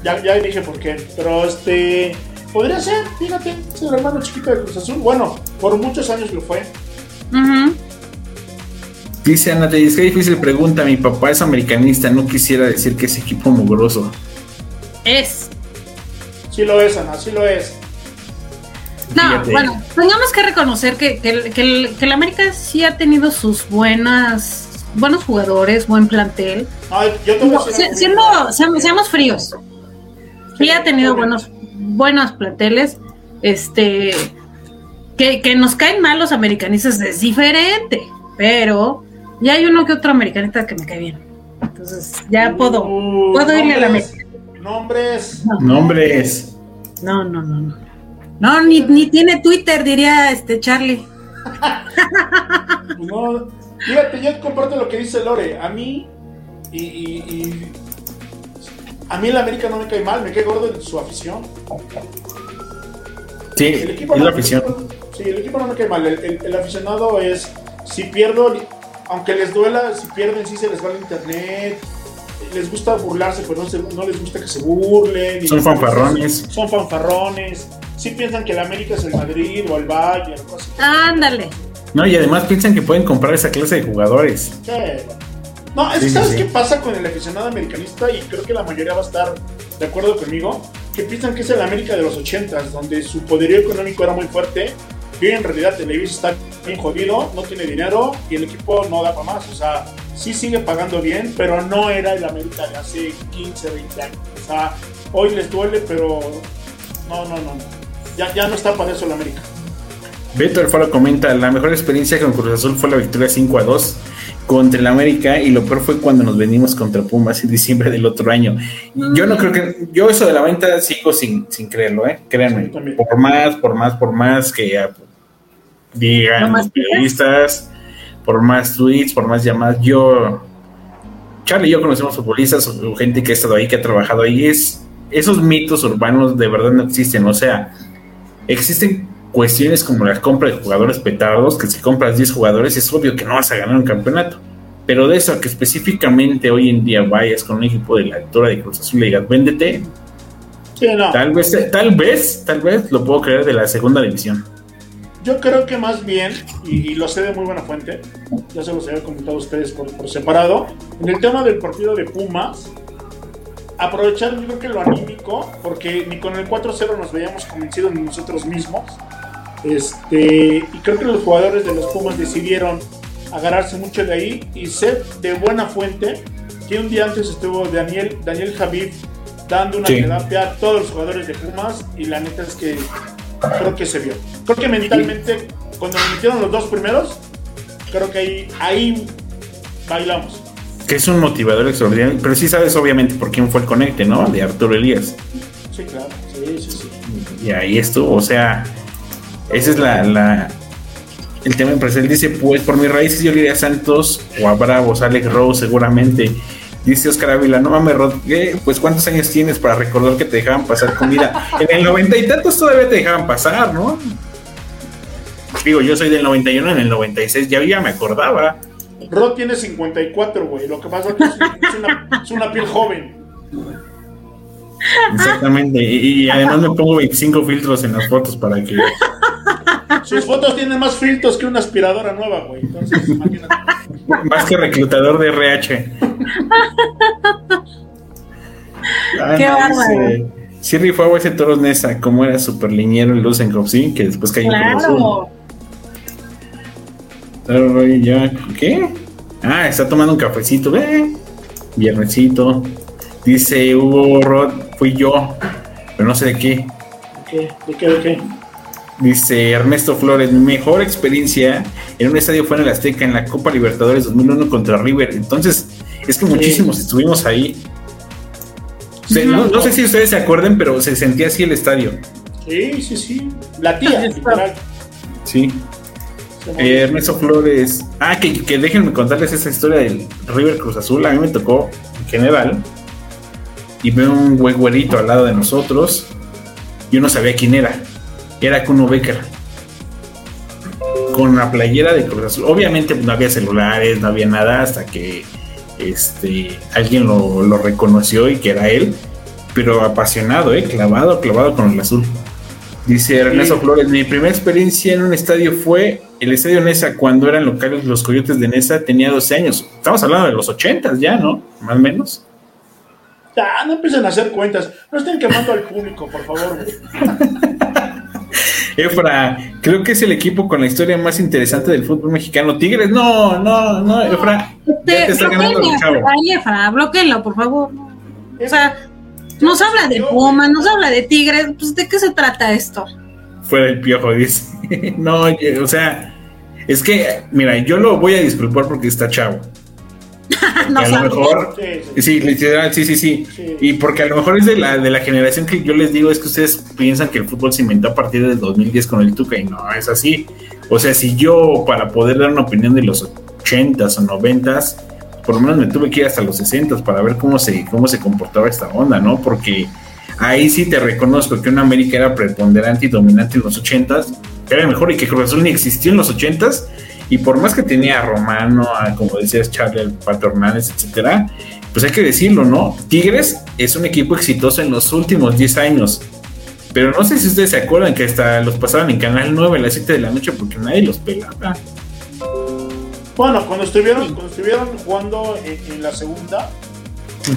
Ya, ya dije por qué. Pero este. Podría ser, fíjate, es el hermano chiquito de Cruz Azul. Bueno, por muchos años lo fue.
Ujú.
Dice Ana, te dice qué difícil pregunta. Mi papá es americanista, no quisiera decir que es equipo mugroso.
Es.
Sí lo es, Ana, sí lo es.
No,
Fíjate.
bueno, tengamos que reconocer que, que, el- que el, que el América sí ha tenido sus buenas buenos jugadores, buen plantel.
Ay, yo te voy a
No, siendo, seamos, seamos fríos. Sí ha tenido buenos, buenos planteles. Este que, que nos caen mal los americanistas es diferente, pero ya hay uno que otro americanista que me cae bien. Entonces, ya puedo,
Uh,
puedo irle a la
nombres,
América.
Nombres.
Nombres.
No, no, no, no. No, ni, ni tiene Twitter, diría este Charlie.
Pues no, fíjate, yo comparto lo que dice Lore. A mí, y, y- y- a mí el América no me cae mal, me cae gordo en su afición.
Sí,
El equipo,
es
no,
la afición.
Sí, el equipo no me cae mal. El, el- el aficionado es, si pierdo, aunque les duela, si pierden, sí se les va el internet. Les gusta burlarse, pero no, se- no les gusta que se burlen. y
Son fanfarrones.
Son fanfarrones. Sí piensan que el América es el Madrid o el Bayern. cosas así.
Ándale.
No, y además piensan que pueden comprar esa clase de jugadores.
Sí. No, es que
Sí,
¿sabes
sí.
qué pasa con el aficionado americanista? Y creo que la mayoría va a estar de acuerdo conmigo, que piensan que es el América de los 80s, donde su poderío económico era muy fuerte, y en realidad Televisa está bien jodido, no tiene dinero y el equipo no da para más. O sea, sí sigue pagando bien, pero no era el América de hace 15, 20 años. O sea, hoy les duele, pero no, no, no. no. Ya, ya no está para eso el América.
Beto Alfaro comenta, la mejor experiencia con Cruz Azul fue la victoria 5 a 2 contra el América y lo peor fue cuando nos venimos contra Pumas en diciembre del otro año. Yo no creo que, yo eso de la venta sigo sin, sin creerlo, ¿eh? Créanme, por más, por más, por más que ah, digan
¿No más
los periodistas, por más tweets, por más llamadas, yo, Charlie y yo conocemos futbolistas o gente que ha estado ahí, que ha trabajado ahí, es, esos mitos urbanos de verdad no existen, o sea, existen cuestiones como la compra de jugadores petardos, que si compras 10 jugadores es obvio que no vas a ganar un campeonato. Pero de eso a que específicamente hoy en día vayas con un equipo de la altura de Cruz Azul y digas, véndete,
Sí, no.
tal vez, tal vez, tal vez lo puedo creer de la segunda división.
Yo creo que más bien, y, y lo sé de muy buena fuente, ya se los había comentado a ustedes por, por separado, en el tema del partido de Pumas, aprovechar yo creo que lo anímico, porque ni con el 4-0 nos veíamos convencidos ni nosotros mismos, este, y creo que los jugadores de los Pumas decidieron agarrarse mucho de ahí y ser de buena fuente, que un día antes estuvo Daniel, Daniel Javif dando una
Sí.
terapia a todos los jugadores de Pumas, y la neta es que creo que se vio. Creo que mentalmente, cuando nos metieron los dos primeros, creo que ahí, ahí bailamos.
Que es un motivador extraordinario, pero sí sabes obviamente por quién fue el conecte, ¿no? De Arturo Elías.
Sí, claro. Sí, sí, sí.
Y ahí estuvo, o sea, ese es la, la- el tema empresarial. Dice, pues por mis raíces yo le iría a Santos o a Bravos, Alex Rose seguramente. Dice Oscar Ávila, no mames, Rod, ¿qué? pues ¿cuántos años tienes para recordar que te dejaban pasar comida? En el noventa y tantos todavía te dejaban pasar, ¿no? Digo, yo soy del 91, en el 96 ya, ya me acordaba.
Rod tiene 54, güey. Lo que pasa es que es, una, es una piel joven.
Exactamente. Y, y además me pongo 25 filtros en las fotos para que...
Sus fotos tienen más filtros que una aspiradora nueva, güey. Entonces, imagínate.
Más que reclutador de RH. Ah,
Qué
no,
bárbaro.
Sí rifaba ese Toros Nesa, como era super liñero el Lusenkov, sí, que después cayó en.
Claro.
Ay, ya, ¿Qué? Ah, está tomando un cafecito, ve. Viernesito. Dice Hugo Rod, fui yo, pero no sé de qué.
¿De qué? ¿De qué? ¿De qué?
Dice Ernesto Flores, mi mejor experiencia en un estadio fue en el Azteca en la Copa Libertadores 2001 contra River. Entonces, es que muchísimos estuvimos ahí. O sea, no, no sé si ustedes se acuerden, pero se sentía así el estadio.
Sí, sí, sí. La tía, literal.
Sí. Eh, Ernesto Flores. Ah, que, que déjenme contarles esa historia del River Cruz Azul. A mí me tocó en general. Y veo un güey güerito al lado de nosotros. Yo no sabía quién era. Era Kuno Becker. Con la playera de Cruz Azul. Obviamente no había celulares, no había nada hasta que este, alguien lo, lo reconoció y que era él. Pero apasionado, ¿eh? clavado, clavado con el azul. Dice Ernesto
Sí.
Flores, mi primera experiencia en un estadio fue el estadio Nesa cuando eran locales los Coyotes de Nesa, tenía 12 años. Estamos hablando de los 80 ya, ¿no? Más o menos.
Ya, no empiecen a hacer cuentas. No estén quemando al público, por favor.
Efra, creo que es el equipo con la historia más interesante del fútbol mexicano. Tigres, no, no, no, Efra, ya te está ganando el chavo.
Ay, Efra, bloqueenlo, por favor. O sea, nos habla de Puma, nos habla de Tigres. Pues, ¿de qué se trata esto?
Fuera el piojo, dice. No, o sea, es que, mira, yo lo voy a disculpar porque está chavo. no a lo mejor, sí, literal, sí, sí, sí, Y porque a lo mejor es de la, de la generación que yo les digo, es que ustedes piensan que el fútbol se inventó a partir del 2010 con el Tuca y no, es así. O sea, si yo para poder dar una opinión de los 80s o 90s, por lo menos me tuve que ir hasta los 60s para ver cómo se, cómo se comportaba esta onda, ¿no? Porque ahí sí te reconozco que una América era preponderante y dominante en los 80s, era mejor y que Cruz Azul ni existió en los 80s y por más que tenía a Romano, a, como decías, Charlie, el Pato Hernández, etcétera, pues hay que decirlo, ¿no? Tigres es un equipo exitoso en los últimos 10 años. Pero no sé si ustedes se acuerdan que hasta los pasaban en Canal 9 a las 7 de la noche porque nadie los pelaba.
Bueno, cuando estuvieron, cuando estuvieron jugando en, la segunda,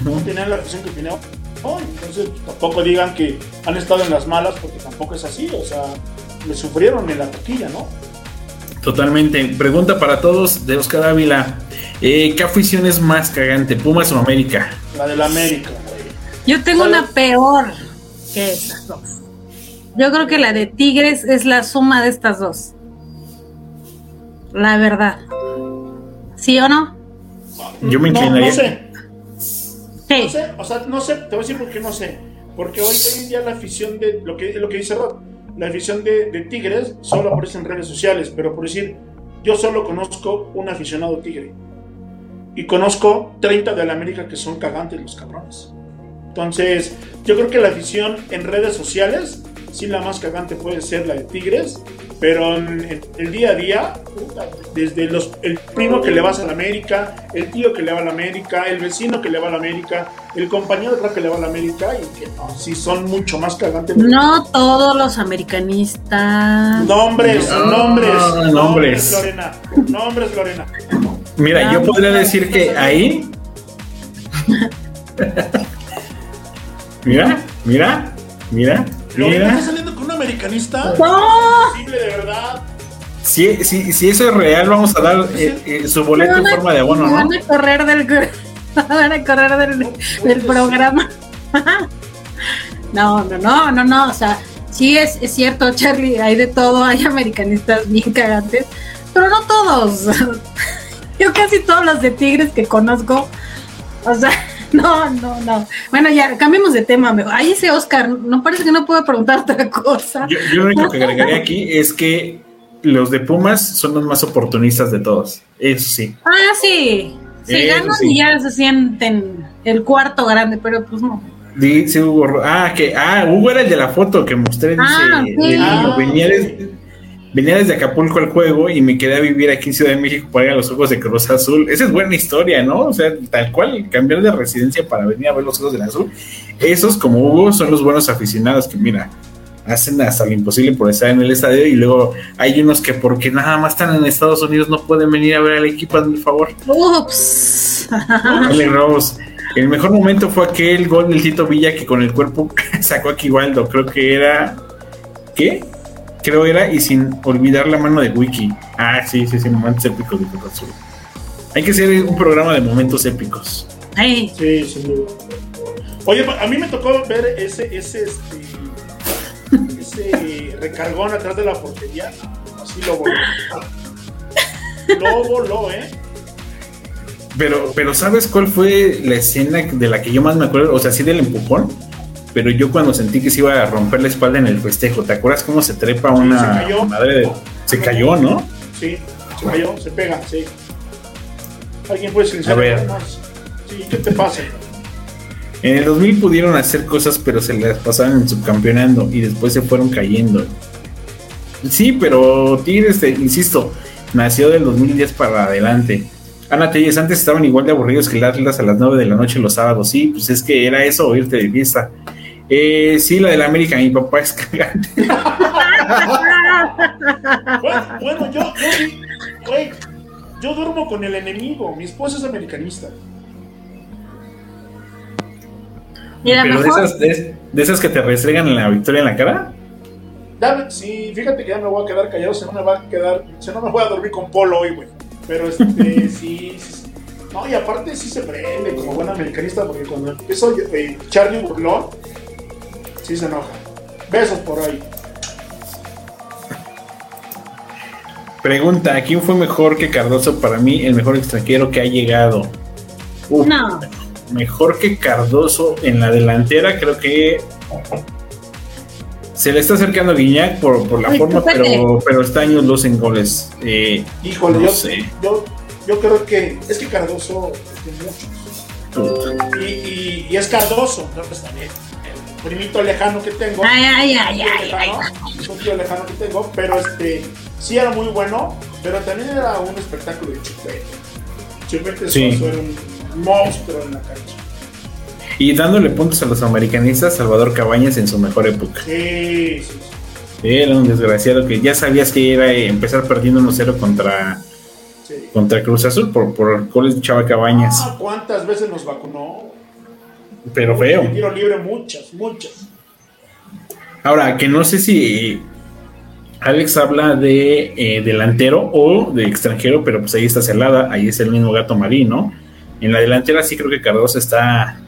no tenían la afición que tenían entonces tampoco digan que han estado en las malas porque tampoco es así, o sea, le sufrieron en la taquilla, ¿no?
Totalmente. Pregunta para todos de Oscar Ávila. Eh, ¿Qué afición es más cagante, Pumas o América?
La de la América.
Yo tengo una peor que esas dos. Yo creo que la de Tigres es la suma de estas dos. La verdad. ¿Sí o no?
Yo me inclinaría.
No, sé. No sé, o sea, no sé, te voy a decir por qué no sé. Porque hoy, hoy en día la afición de lo que, lo que dice Rod, la afición de, Tigres solo aparece en redes sociales, pero por decir, yo solo conozco un aficionado tigre. Y conozco 30 de la América que son cagantes los cabrones. Entonces, yo creo que la afición en redes sociales, sí la más cagante puede ser la de Tigres, pero en, el día a día, desde los, el primo que le va a la América, el tío que le va a la América, el vecino que le va a la América, el compañero que le va a la América, y que no, sí son mucho más cagantes.
No todos los americanistas.
Nombres, nombres, nombres, Lorena, nombres, Lorena.
Mira, yo podría decir que ahí. mira, mira, mira.
Mira. ¿Estás saliendo con un americanista? ¡No! Imposible, de verdad.
Si, si, si, eso es real, vamos a dar eh, eh, su boleto en forma de abono, ¿no?
Van a correr del, van a correr del, del programa. no, no, no, no, no. O sea, sí es, es cierto, Charlie, hay de todo. Hay americanistas bien cagantes, pero no todos. Yo casi todos los de Tigres que conozco, o sea no, no, no. Bueno, ya, cambiemos de tema. Ahí ese Oscar, no parece que no puedo preguntar otra cosa.
Yo, lo único que agregaría aquí es que los de Pumas son los más oportunistas de todos. Eso sí.
Ah, sí. Se ganan y ya se sienten el cuarto grande, pero pues no.
Dice Hugo. Ah, que, ah, Hugo era el de la foto que mostré. Ah, dice, ah, venía desde Acapulco al juego y me quedé a vivir aquí en Ciudad de México para ir a los Juegos de Cruz Azul. Esa es buena historia, ¿no? O sea, tal cual, cambiar de residencia para venir a ver los Juegos del Azul. Esos, como Hugo, son los buenos aficionados que, mira, hacen hasta lo imposible por estar en el estadio y luego hay unos que porque nada más están en Estados Unidos no pueden venir a ver al equipo, por favor. Ups. El mejor momento fue aquel gol del Tito Villa que con el cuerpo sacó a Kivaldo. Creo que era... ¿Qué? Creo era, y sin olvidar la mano de Wiki. Ah, sí, sí, sí, momentos épicos de Cruz Azul. Hay que hacer un programa de momentos épicos.
Sí, sí. Oye, a mí me tocó ver ese, ese, este, ese recargón atrás de la portería. Así lo voló. Lo voló, ¿eh?
Pero, pero ¿sabes cuál fue la escena de la que yo más me acuerdo? O sea, sí del empujón pero yo cuando sentí que se iba a romper la espalda en el festejo, ¿te acuerdas cómo se trepa una se cayó. madre de... Se cayó, ¿no?
Sí, se cayó, se pega, sí. ¿Alguien puede silenciar? A ver. Sí, ¿qué te pasa?
En el 2000 pudieron hacer cosas, pero se las pasaban en subcampeonando y después se fueron cayendo. Sí, pero Tigres, insisto, nació del 2010 para adelante. Ana Telles, antes estaban igual de aburridos que las Atlas a las 9 de la noche los sábados. Sí, pues es que era eso, oírte de fiesta. Eh, sí, la de la América, mi papá es cagante.
bueno, yo, yo, yo duermo con el enemigo. Mi esposa es americanista.
Pero de esas, de, esas, que te restregan en la victoria en la cara.
Dame, sí, fíjate que ya me voy a quedar callado, se no me va a quedar, se no me voy a dormir con polo hoy, güey. Pero este, sí, No, y aparte sí se prende como buen americanista, porque cuando empezó eh, Charlie Burlón, sí se enoja. Besos por ahí.
Pregunta, ¿quién fue mejor que Cardoso para mí, el mejor extranjero que ha llegado?
no.
Mejor que Cardoso en la delantera, creo que se le está acercando a Guiñac por, por la forma, pero, pero está años luz en goles. Eh,
Híjole, yo, sé. yo, yo, creo que es que Cardoso es de muchos. Y, y, es Cardoso, creo que está bien. El primito lejano que tengo.
Ay, ay, ay, ay, ay,
un tío lejano que tengo, pero este sí era muy bueno, pero también era un espectáculo de chupete. Chupete sí. era un monstruo en la cancha.
Y dándole puntos a los americanistas, Salvador Cabañas en su mejor época.
Sí, sí,
Era un desgraciado que ya sabías que iba a empezar perdiendo 1-0 contra, contra Cruz Azul por, por goles de Chava Cabañas.
Ah, ¿Cuántas veces nos vacunó?
Pero feo.
Tiro libre muchas, muchas.
Ahora, que no sé si Alex habla de eh, delantero o de extranjero, pero pues ahí está Celada, ahí es el mismo gato marino. En la delantera sí creo que Cardoso está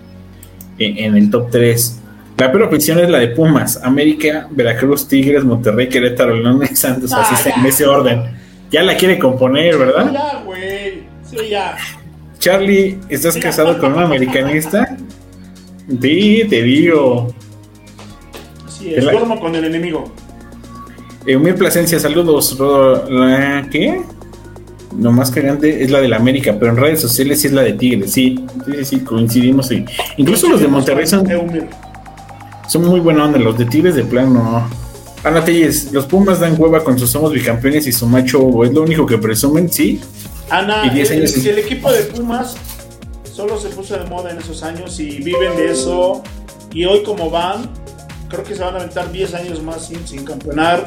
en, el top 3. La peor opción es la de Pumas, América, Veracruz, Tigres, Monterrey, Querétaro, León Santos, así está en ese orden. Ya la quiere componer, ¿verdad?
Ya, güey. Sí, ya.
Charlie, ¿estás casado con un americanista? Sí, te digo.
Sí, es, duermo con el enemigo.
Eumir Plasencia, saludos. ¿Qué? lo más cagante es la de la América, pero en redes sociales sí es la de Tigres, sí, sí, sí, coincidimos. Sí. Incluso los de Monterrey son, son muy buena onda, los de Tigres de plano. Ana Telles, los Pumas dan hueva con sus somos bicampeones y su macho es lo único que presumen, sí.
Ana, y el, el equipo de Pumas solo se puso de moda en esos años y viven de eso, y hoy como van, creo que se van a aventar 10 años más sin, sin campeonar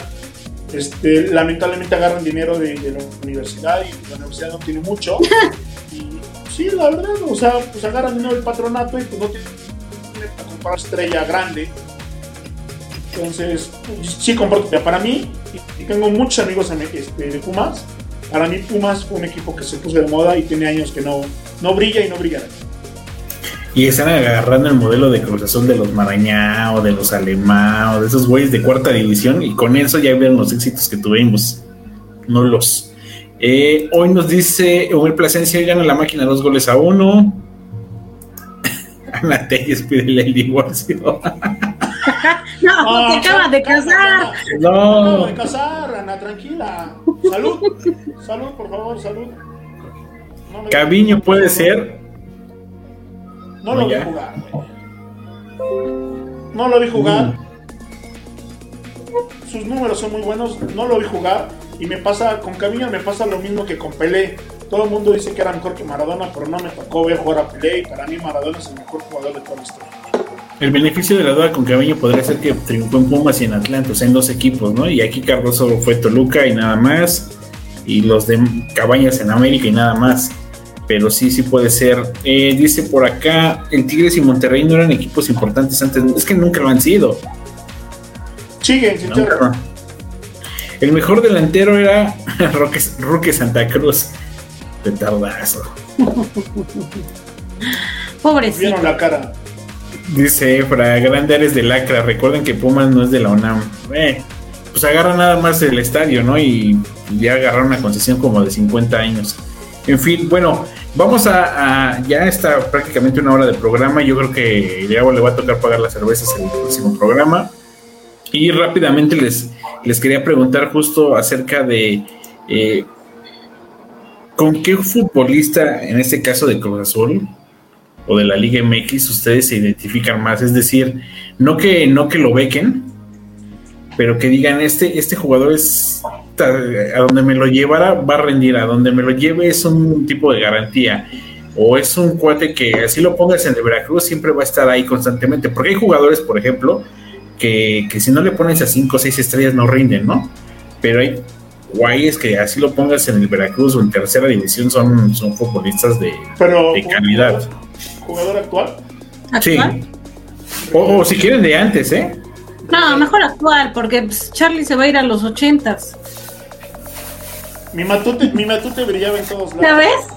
este, lamentablemente agarran dinero de, la universidad y la universidad no tiene mucho. y sí, la verdad, o sea, pues agarran dinero del patronato y pues no tienen para comprar estrella grande. Entonces, sí comporto. Para mí, y tengo muchos amigos este, de Pumas, para mí Pumas fue un equipo que se puso de moda y tiene años que no, no brilla y no brilla
y están agarrando el modelo de Cruz de los Marañá de los Alemán o de esos güeyes de cuarta división y con eso ya vieron los éxitos que tuvimos. No los. Eh, hoy nos dice Hugo Plasencia gana la máquina dos goles a uno. Ana Telles pídele el divorcio.
no, porque acaba de casar.
No. Acabo de casar, Ana, tranquila. Salud. Salud, por favor, salud.
Caviño puede ser
no lo vi jugar, No lo vi jugar. Sus números son muy buenos. No lo vi jugar. Y me pasa, con Camino me pasa lo mismo que con Pelé. Todo el mundo dice que era mejor que Maradona, pero no me tocó ver jugar a Pelé. Y para mí Maradona es el mejor jugador de toda la historia.
El beneficio de la duda con Caviño podría ser que triunfó en Pumas y en Atlanta, o sea, en dos equipos, ¿no? Y aquí Cardoso fue Toluca y nada más, y los de Cabañas en América y nada más pero sí, sí puede ser. Eh, dice por acá, el Tigres y Monterrey no eran equipos importantes antes, es que nunca lo han sido.
Siguen, sin
El mejor delantero era Roque, Roque Santa Cruz. Petardazo.
Pobrecito.
Vieron la cara.
Dice Efra, grande Ares de Lacra. Recuerden que Pumas no es de la UNAM. Eh, pues agarra nada más el estadio, ¿no? Y ya agarraron una concesión como de 50 años. En fin, bueno, Vamos a, ya está prácticamente una hora de programa. Yo creo que ya le va a tocar pagar las cervezas en el próximo programa. Y rápidamente les, les quería preguntar justo acerca de eh, con qué futbolista, en este caso de Cruz Azul o de la Liga MX, ustedes se identifican más. Es decir, no que, no que lo bequen, pero que digan, este, este jugador es a donde me lo llevara va a rendir, a donde me lo lleve es un tipo de garantía. O es un cuate que así lo pongas en el Veracruz siempre va a estar ahí constantemente. Porque hay jugadores, por ejemplo, que, si no le pones a 5 o 6 estrellas no rinden, ¿no? Pero hay guayes que así lo pongas en el Veracruz o en tercera división son, son futbolistas de, de calidad.
¿Jugador actual?
Sí. O, si quieren de antes, ¿eh?
No, mejor actual, porque pues, Charlie se va a ir a los ochentas.
Mi matute, mi matute brillaba en todos lados.
¿Ya ves?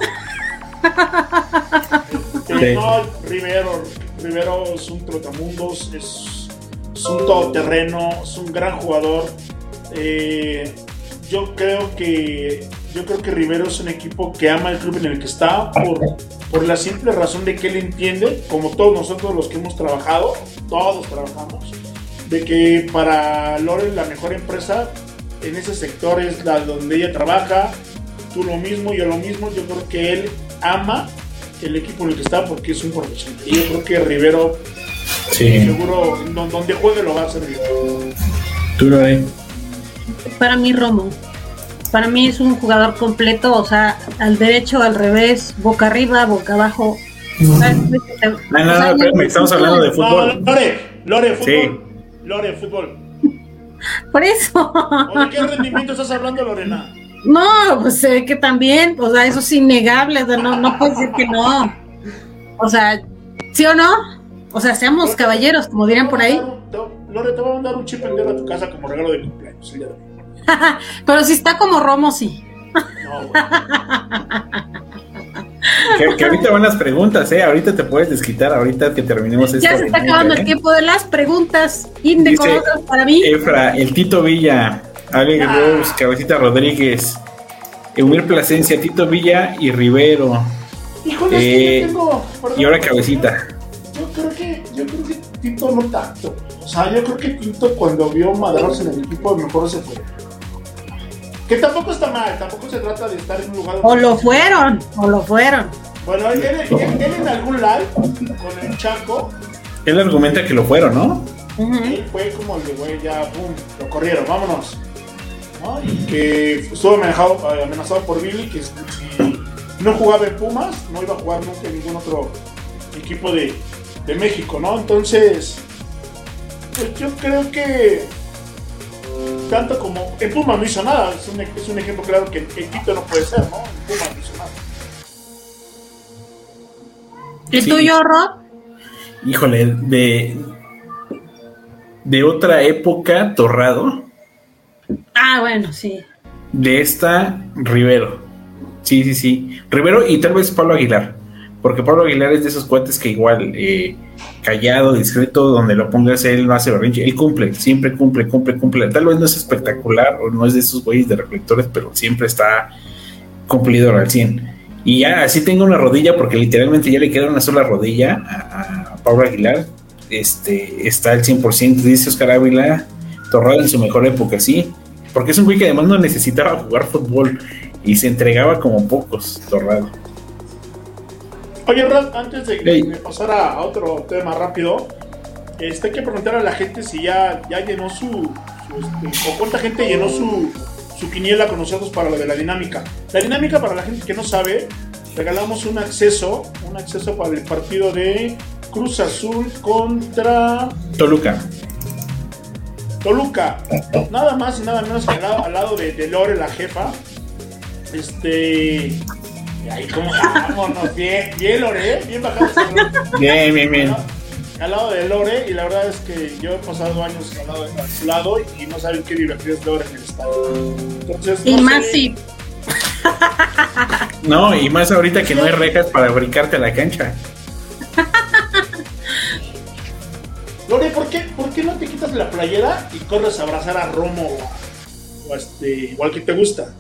Eh, no, Rivero, Rivero es un trotamundos, es, es un todoterreno, es un gran jugador. Eh, yo creo que yo creo que Rivero es un equipo que ama el club en el que está por por la simple razón de que él entiende, como todos nosotros los que hemos trabajado, todos trabajamos, de que para Lore la mejor empresa en ese sector es la donde ella trabaja, tú lo mismo, yo lo mismo, yo creo que él ama el equipo en el que está porque es un profesional. Y yo creo que Rivero, seguro, donde juegue lo va a hacer bien.
¿Tú lo ves?
Para mí, Romo. Para mí es un jugador completo, o sea, al derecho, al revés, boca arriba, boca abajo.
No, no, no, estamos hablando de fútbol.
Lore, Lore, fútbol. Lore, fútbol.
Por eso.
¿De qué rendimiento estás hablando, Lorena?
No, pues se ve que también, o sea, eso es innegable, o sea, no, no puede decir que no. O sea, ¿sí o no? O sea, seamos caballeros, como dirían por ahí.
Lore, te voy a mandar un chip entero a tu casa como regalo de cumpleaños.
Pero si está como Romo, sí.
No, que, ahorita van las preguntas, ¿eh? Ahorita te puedes desquitar, ahorita que terminemos
esto. Ya se está acabando el tiempo de las preguntas indecorosas para mí.
Efra, el Tito Villa, Ale ah. Rose, Cabecita Rodríguez, Eumir Plasencia, Tito Villa y Rivero.
Híjole, eh, tengo,
y ahora Cabecita.
Yo creo que, yo creo que Tito no tanto. O sea, yo creo que Tito cuando vio Madaros en el equipo mejor se fue. Que tampoco está mal, tampoco se trata de estar en un lugar.
O lo fueron, o lo fueron.
Bueno, él, en algún live con el Chaco.
Él argumenta que lo fueron, ¿no?
fue como el de, güey, ya, boom, lo corrieron, vámonos. Y que estuvo amenazado, amenazado por Billy, que si no jugaba en Pumas, no iba a jugar nunca en ningún otro equipo de, de México, ¿no? Entonces, pues yo creo que tanto como en Puma no hizo nada, es un, es un ejemplo claro que en Quito no puede ser, ¿no? En Puma no hizo nada.
¿El tuyo, Rod?
Híjole, de, de otra época, Torrado.
Ah, bueno, sí.
De esta, Rivero. Sí, sí, sí. Rivero y tal vez Pablo Aguilar. Porque Pablo Aguilar es de esos cuates que igual, eh, callado, discreto, donde lo pongas él no hace berrinche, él cumple, siempre cumple, cumple, cumple. Tal vez no es espectacular o no es de esos güeyes de reflectores, pero siempre está cumplidor al 100. Y ya así tengo una rodilla, porque literalmente ya le queda una sola rodilla a, Pablo Aguilar. Este, está al 100%, dice Oscar Ávila, Torrado en su mejor época, sí. Porque es un güey que además no necesitaba jugar fútbol y se entregaba como pocos, Torrado.
Oye, Rod, antes de, pasar a, otro tema rápido, este, hay que preguntar a la gente si ya, ya llenó su, este, o cuánta gente llenó su, su quiniela con nosotros para lo de la dinámica. La dinámica, para la gente que no sabe, regalamos un acceso, un acceso para el partido de Cruz Azul contra
Toluca.
Toluca, nada más y nada menos que al lado, de, de Lore, la jefa. Este, ahí como, vámonos, bien, bien Lore, ¿eh? bien bajado.
Bien, bien, bien.
Al lado de Lore, y la verdad es que yo he pasado años al lado de su lado y, no saben qué divertido es Lore en el estadio. Entonces,
y más sí.
No, y más ahorita que no hay rejas para brincarte a la cancha.
Lore, ¿por qué, ¿por qué no te quitas la playera y corres a abrazar a Romo o, este, igual que te gusta?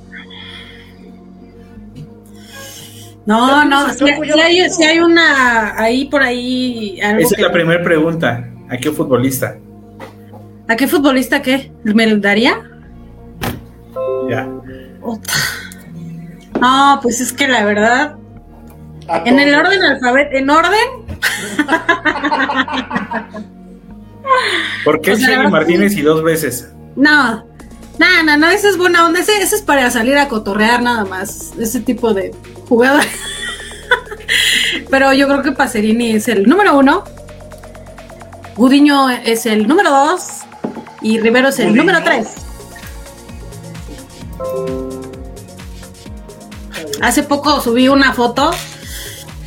No, no, si, hay, si, hay, una ahí por ahí.
Esa es la primera pregunta. ¿A qué futbolista?
¿A qué futbolista qué? ¿Me daría?
Ya.
No, pues es que la verdad. En el orden alfabeto, ¿en orden?
¿Por qué pues Martínez y dos veces?
No, no, no, no, esa es buena onda. Ese, ese es para salir a cotorrear nada más. Ese tipo de jugada. Pero yo creo que Pacerini es el número uno. Gudiño es el número dos. Y Rivero es el número tres. Hace poco subí una foto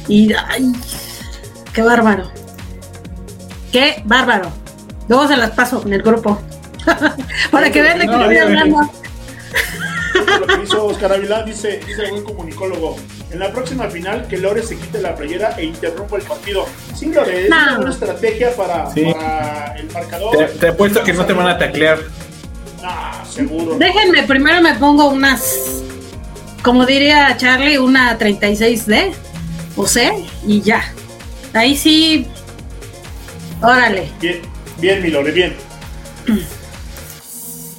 y ¡ay! ¡Qué bárbaro! ¡Qué bárbaro! Luego se las paso en el grupo. Para que vean de qué estoy hablando
lo que hizo Oscar Ávila, dice, dice el buen comunicólogo. En la próxima final, que Lore se quite la playera e interrumpa el partido. Sí, Lore, es una estrategia para, el marcador.
Te, te apuesto que no te van a taclear.
No, seguro.
Déjenme, primero me pongo unas, como diría Charlie, una 36D. o C y ya. Ahí sí, órale.
Bien, bien, mi Lore, bien.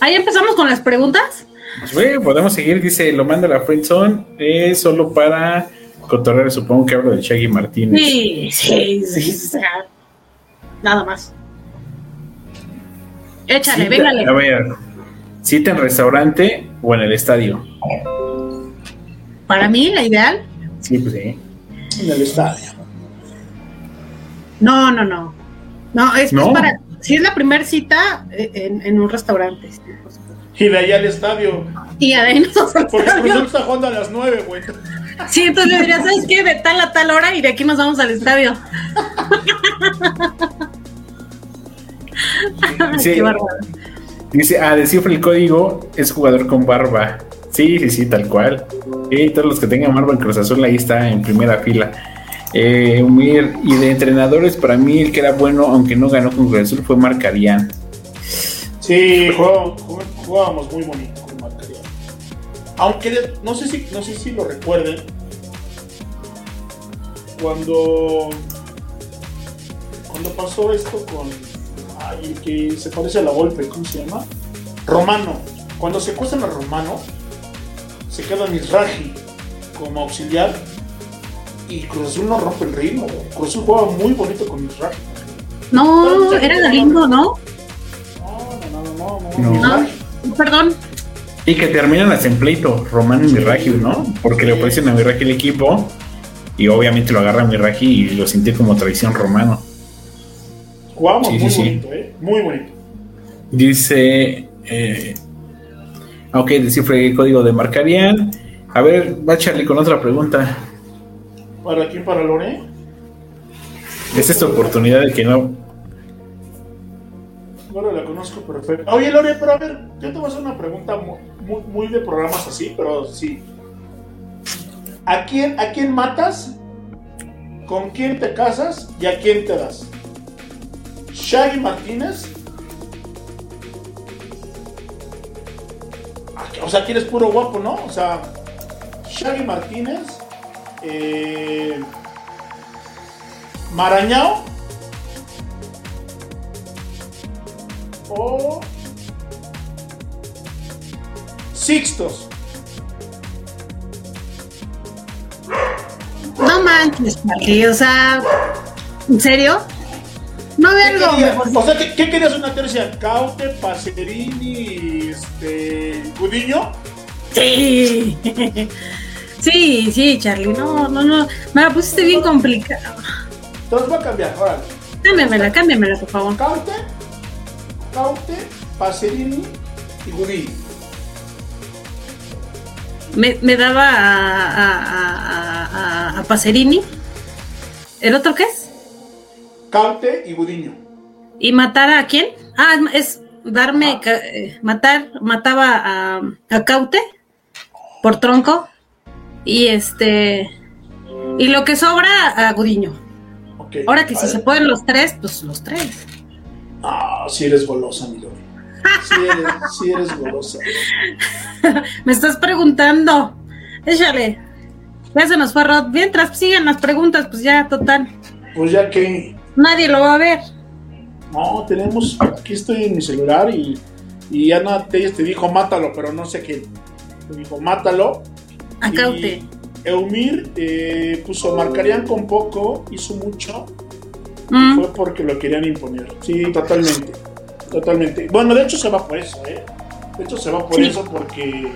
Ahí empezamos con las preguntas.
Pues, podemos seguir, dice, lo manda la friendzone, es solo para cotorrear, supongo que hablo de Shaggy Martínez.
Sí, sí, sí, nada más. Échale,
Cita-
véngale.
A ver, cita en restaurante o en el estadio.
Para mí, la ideal,
Sí, pues sí.
En el estadio.
no, no, no. No, es,
¿No?
es para. Si es la primera cita eh, en, en un restaurante. sí.
Y de allá al estadio.
Y ahí nos vamos al
Porque el Cruz. Azul está jugando a las 9, güey.
Sí, entonces le diría, ¿sabes qué? De tal a tal hora y de aquí nos vamos al estadio.
Sí.
Qué bárbaro.
Dice, ah, descifra el código, es jugador con barba. Sí, sí, sí, tal cual. Y todos los que tengan barba en Cruz Azul, ahí está en primera fila. Eh, y de entrenadores, para mí el que era bueno, aunque no ganó con Cruz Azul, fue Marc Arián.
Sí, jugábamos, jugábamos muy bonito con Marcaría. Aunque de- no sé si no sé si lo recuerden. Cuando cuando pasó esto con ay, el que se parece a la golpe, ¿cómo se llama? Romano. Cuando secuestran a Romano, se queda Misraji como auxiliar y Cruz Azul no rompe el ritmo. Cruz Azul jugaba muy bonito con Misraji.
No, era Galindo, ¿no?
No, no, no, no, no.
No.
Perdón.
Y que terminan hasta en pleito, Romano y Mirraji, ¿no? Porque le ofrecen a Mirraji el equipo y obviamente lo agarra Mirraji y lo siente como traición Romano.
Jugamos
Sí,
muy
sí, sí.
bonito, ¿eh? Muy bonito.
Dice, eh, ok, descifre el código de Marc Arián. A ver, va Charlie con otra pregunta.
¿Para quién? ¿Para Lore?
Esta es tu oportunidad de que no.
Lore la conozco perfecto. Oye, Lore, pero a ver, yo te voy a hacer una pregunta mu- muy, de programas así, pero sí. ¿A quién, ¿A quién matas? ¿Con quién te casas? ¿Y a quién te das? ¿Shaggy Martínez? Ah, O sea, que eres puro guapo, ¿no? O sea, Shaggy Martínez, eh, Marañao o Sixtos.
No manches, Charlie, o sea, ¿en serio? No ve
¿Qué
algo mejor.
O sea, ¿qué, qué querías una tercia? Caute, Pacerini, este, Gudiño.
Sí. Sí, sí, Charlie, no, no, no. Me la pusiste bien complicada.
Entonces voy a cambiar, órale.
Cámbiamela, cámbiamela, por favor.
Caute, Caute, Pacerini y Gudiño.
Me, me daba a, a, a, Pacerini. ¿El otro qué es?
Caute y Gudiño.
¿Y matar a quién? Ah, es darme, eh, matar, mataba a, a Caute por tronco y este, y lo que sobra a Gudiño.
Ok.
Ahora que si se pueden los tres, pues los tres.
Ah, si eres golosa, mi Lore. Si eres, sí eres golosa.
Me estás preguntando. Échale. Ya se nos fue Rod. Mientras sigan las preguntas, pues ya, total.
Pues ya que.
Nadie lo va a ver.
No, tenemos. Aquí estoy en mi celular y, y Ana Telles te dijo mátalo, pero no sé quién. Te dijo mátalo.
A Caute.
Y Eumir eh, puso marcarían con poco, hizo mucho,
Mm,
fue porque lo querían imponer. Sí, totalmente. Totalmente. Bueno, de hecho se va por eso, ¿eh? De hecho se va por
Sí.
eso porque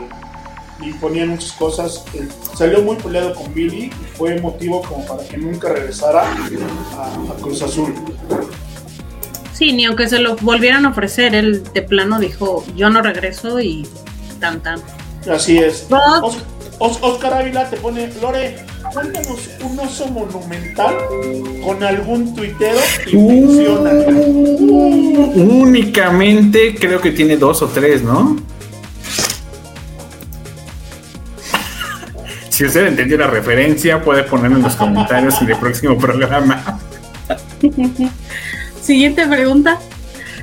imponían muchas cosas. Él salió muy peleado con Billy y fue motivo como para que nunca regresara a, a Cruz Azul.
Sí, ni aunque se lo volvieran a ofrecer, él de plano dijo, yo no regreso y tan tan.
Así es. Oscar Ávila te pone, Lore, cuéntanos un oso monumental con algún tuitero y funciona.
Uh, únicamente creo que tiene dos o tres, ¿no? Si usted entendió la referencia, puede ponerlo en los comentarios en el próximo programa.
Siguiente pregunta.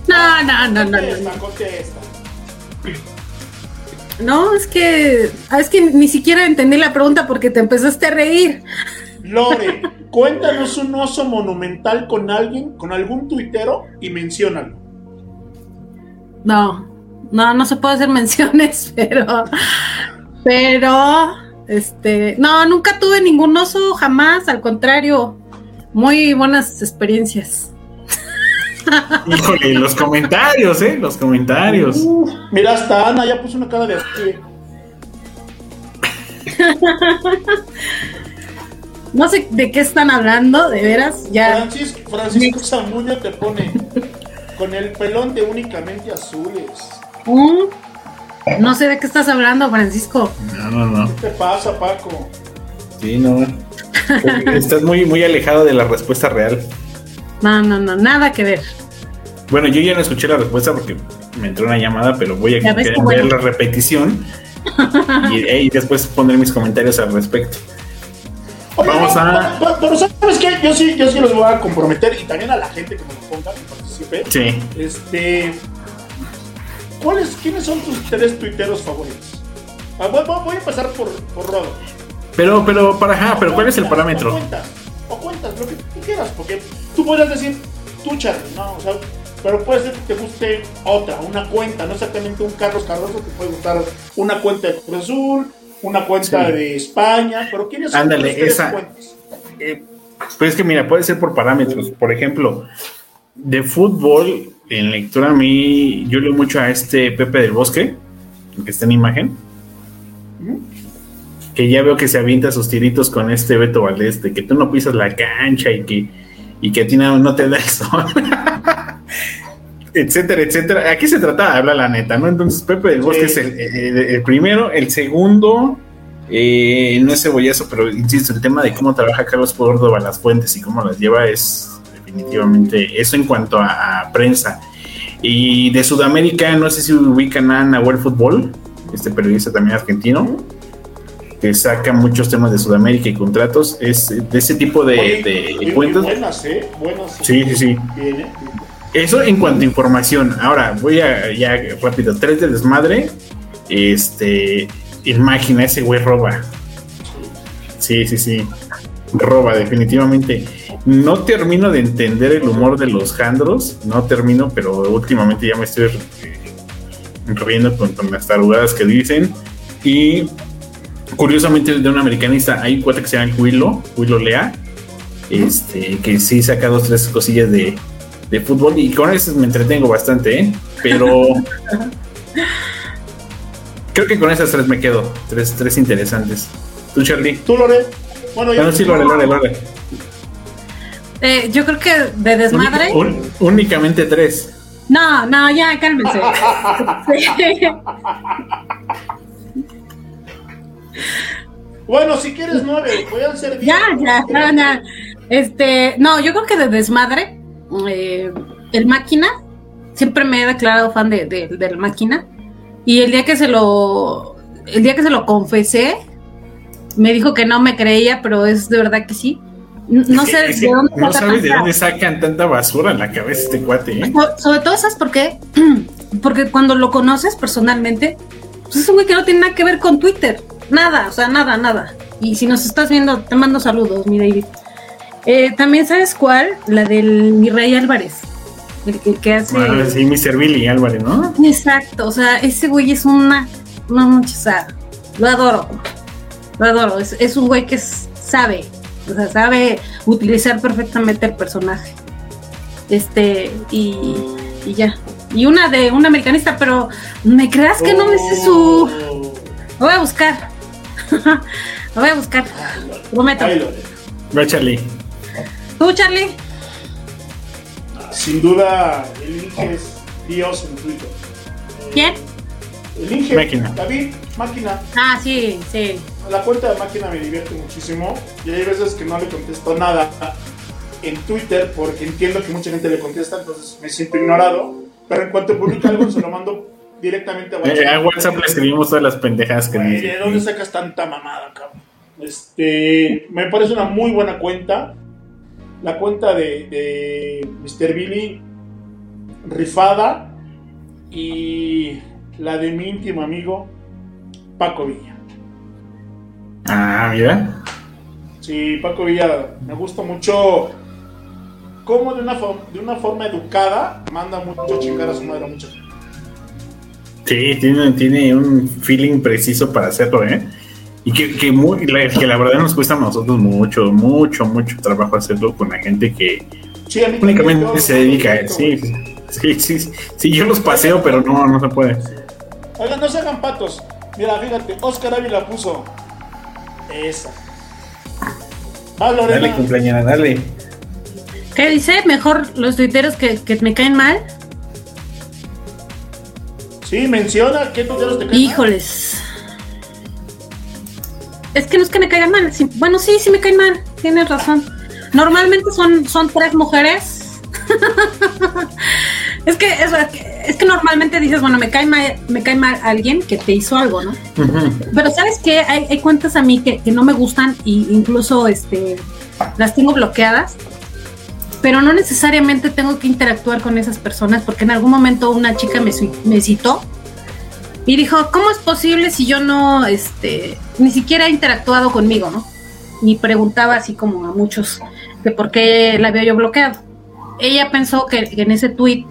No, no, no, no, no.
Contesta, contesta.
No, es que, ah, es que ni siquiera entendí la pregunta porque te empezaste a reír.
Lore, cuéntanos un oso monumental con alguien, con algún tuitero y menciónalo.
No, no, no se puede hacer menciones, pero, pero, este, no, nunca tuve ningún oso, jamás, al contrario, muy buenas experiencias.
Híjole, los comentarios, ¿eh? Los comentarios.
Uf, mira, hasta Ana ya puso una cara de así.
No sé de qué están hablando, de veras, ya.
Francisco, Francisco Zamudio te pone con el pelón de únicamente azules.
Mm, No sé de qué estás hablando, Francisco.
No, no, no.
¿Qué te pasa, Paco?
Sí, no. Estás muy, muy alejado de la respuesta real.
No, no, no, nada que ver.
Bueno, yo ya no escuché la respuesta porque me entró una llamada, pero voy a
Ya ves
ver
bueno.
la repetición y, y después pondré mis comentarios al respecto.
Oye,
Vamos
no,
a-
Pero, pero ¿sabes qué? Yo sí, yo sí los voy a comprometer y también a la gente que me lo ponga, que participe.
Sí.
Este. ¿cuáles, ¿Quiénes son tus tres tuiteros favoritos? Ah, voy, voy- a empezar por, por Rodo.
Pero, pero, para, ajá, pero ¿cuál es el parámetro?
O cuentas, o cuentas lo que tú quieras, porque tú podrías decir tú, Charlie, ¿no? O sea, pero puede ser que te guste otra, una cuenta, no exactamente un Carlos Cardoso, te puede gustar una cuenta de Cruz Azul, una cuenta
Sí.
de España, pero ¿quiénes son
Ándale,
tres
esa.
cuentas?
Eh, pues es que mira, puede ser por parámetros. Por ejemplo, de fútbol, en lectura a mí, yo leo mucho a este Pepe del Bosque, el que está en imagen, que ya veo que se avienta sus tiritos con este Beto Valdés, de que tú no pisas la cancha y que, y que a ti no, no te da el sol. etcétera, etcétera. Aquí se trata de hablar la neta, ¿no? Entonces Pepe del Bosque
Sí.
es el, el- el primero, el segundo, eh, no es cebollazo, pero insisto, el tema de cómo trabaja Carlos Córdoba las fuentes y cómo las lleva es definitivamente eso en cuanto a, a prensa. Y de Sudamérica, no sé si ubican a Nahuel Fútbol, este periodista también argentino, que saca muchos temas de Sudamérica y contratos. Es de ese tipo de,
Oye,
de
buenas, ¿eh? Buenas.
Sí, sí, sí.
Bien, ¿eh?
Eso en cuanto a información. Ahora voy a ya rápido. Tres de desmadre. Este. Máquina, ese güey roba. Sí, sí, sí. Roba, definitivamente. No termino de entender el humor de los jandros. No termino, pero últimamente ya me estoy eh, riendo con, con las tarugadas que dicen. Y curiosamente, de un americanista, hay un cuate que se llama Huilo, Huilo Lea. Este, que sí saca dos, tres cosillas de, de fútbol y con eso me entretengo bastante, ¿eh? Pero creo que con esas tres me quedo, tres, tres interesantes. ¿Tú, Charlie?
¿Tú, Lore? Bueno,
Ah, no, sí, Lore, Lore, Lore.
Eh, yo creo que de desmadre.
Única- un- únicamente tres.
No, no, ya, cálmense.
Bueno, si quieres nueve, pueden ser diez.
Ya, ya, ya, ya. Este, no, yo creo que de desmadre, eh, el máquina, siempre me he declarado fan de, de- del máquina. Y el día que se lo, el día que se lo confesé, me dijo que no me creía, pero es de verdad que sí. No sé de dónde
no sabes de dónde sacan tanta basura en la cabeza este cuate, ¿eh?
So- Sobre todo, ¿sabes por qué? Porque cuando lo conoces personalmente, pues es un güey que no tiene nada que ver con Twitter. Nada, o sea, nada, nada. Y si nos estás viendo, te mando saludos, mi David. Eh, También, ¿sabes cuál? La del mi rey Álvarez. El que, que hace.
Sí, Mr. Billy Álvarez, ¿no?
Exacto, o sea, ese güey es una. Una muchacha. Lo adoro. Lo adoro. Es, es un güey que sabe. O sea, sabe utilizar perfectamente el personaje. Este, y, y ya. Y una de un americanista, pero ¿me creas que no me sé su.
Oh.
Lo voy a buscar. Lo voy a buscar. Prometo.
Va, Charlie.
¿Tú, Charlie?
Sin duda, el Inge es Dios en Twitter.
¿Quién?
El Inge,
Máquina.
David, máquina.
Ah, sí, sí.
La cuenta de máquina me divierte muchísimo y hay veces que no le contesto nada en Twitter porque entiendo que mucha gente le contesta, entonces me siento ignorado. Pero en cuanto publica algo, se lo mando directamente a
Eh, a
WhatsApp.
WhatsApp le escribimos todas las pendejadas que
Güey. ¿De dónde sacas tanta mamada, cabrón? Este, me parece una muy buena cuenta. La cuenta de, de Mr. Billy, rifada. Y la de mi íntimo amigo, Paco Villa.
Ah, mira.
Sí, Paco Villa, me gusta mucho cómo de una, de una forma educada manda mucho chingar a su madre a mucha gente.
Sí, tiene, tiene un feeling preciso para hacerlo, ¿eh? Y que, que, muy, la, que la verdad nos cuesta a nosotros mucho, mucho, mucho trabajo hacerlo con la gente que únicamente se dedica a eso. Sí, sí, sí, sí, yo los paseo, pero no, no se puede.
Oigan, no se hagan patos. Mira, fíjate, Oscar Ávila puso esa.
Dale, cumpleaños, dale.
¿Qué dice? Mejor los tuiteros que, que me caen mal.
Sí, menciona qué tuiteros te
caen Híjoles. Es que no es que me caigan mal. bueno, sí, sí me caen mal. Tienes razón. Normalmente son, son tres mujeres. es que es, es que normalmente dices, bueno, me cae mal, me cae mal alguien que te hizo algo, ¿no? Pero sabes que hay, hay, cuentas a mí que, que no me gustan e incluso este las tengo bloqueadas. Pero no necesariamente tengo que interactuar con esas personas porque en algún momento una chica me, me citó y dijo, ¿cómo es posible si yo no, este, ni siquiera he interactuado conmigo, ¿no? Y preguntaba así como a muchos de por qué la había yo bloqueado. Ella pensó que, en ese tweet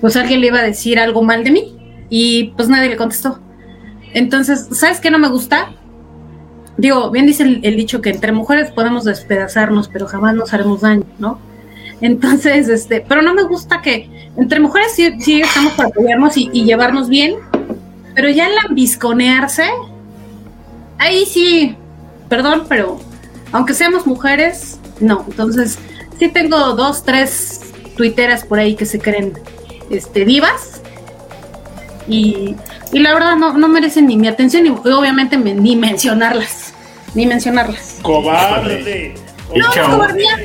pues alguien le iba a decir algo mal de mí y pues nadie le contestó. Entonces, ¿sabes qué no me gusta? Digo, bien dice el, dicho que entre mujeres podemos despedazarnos, pero jamás nos haremos daño, ¿no? Entonces, este, pero no me gusta que entre mujeres sí, estamos para apoyarnos y, y, llevarnos bien, pero ya el ambisconearse, ahí sí, perdón, pero aunque seamos mujeres, no. Entonces, sí tengo dos, tres tuiteras por ahí que se creen este, divas. Y, y la verdad no, no merecen ni mi atención y obviamente ni mencionarlas. Ni mencionarlas.
Cobarde.
No, no cobardía.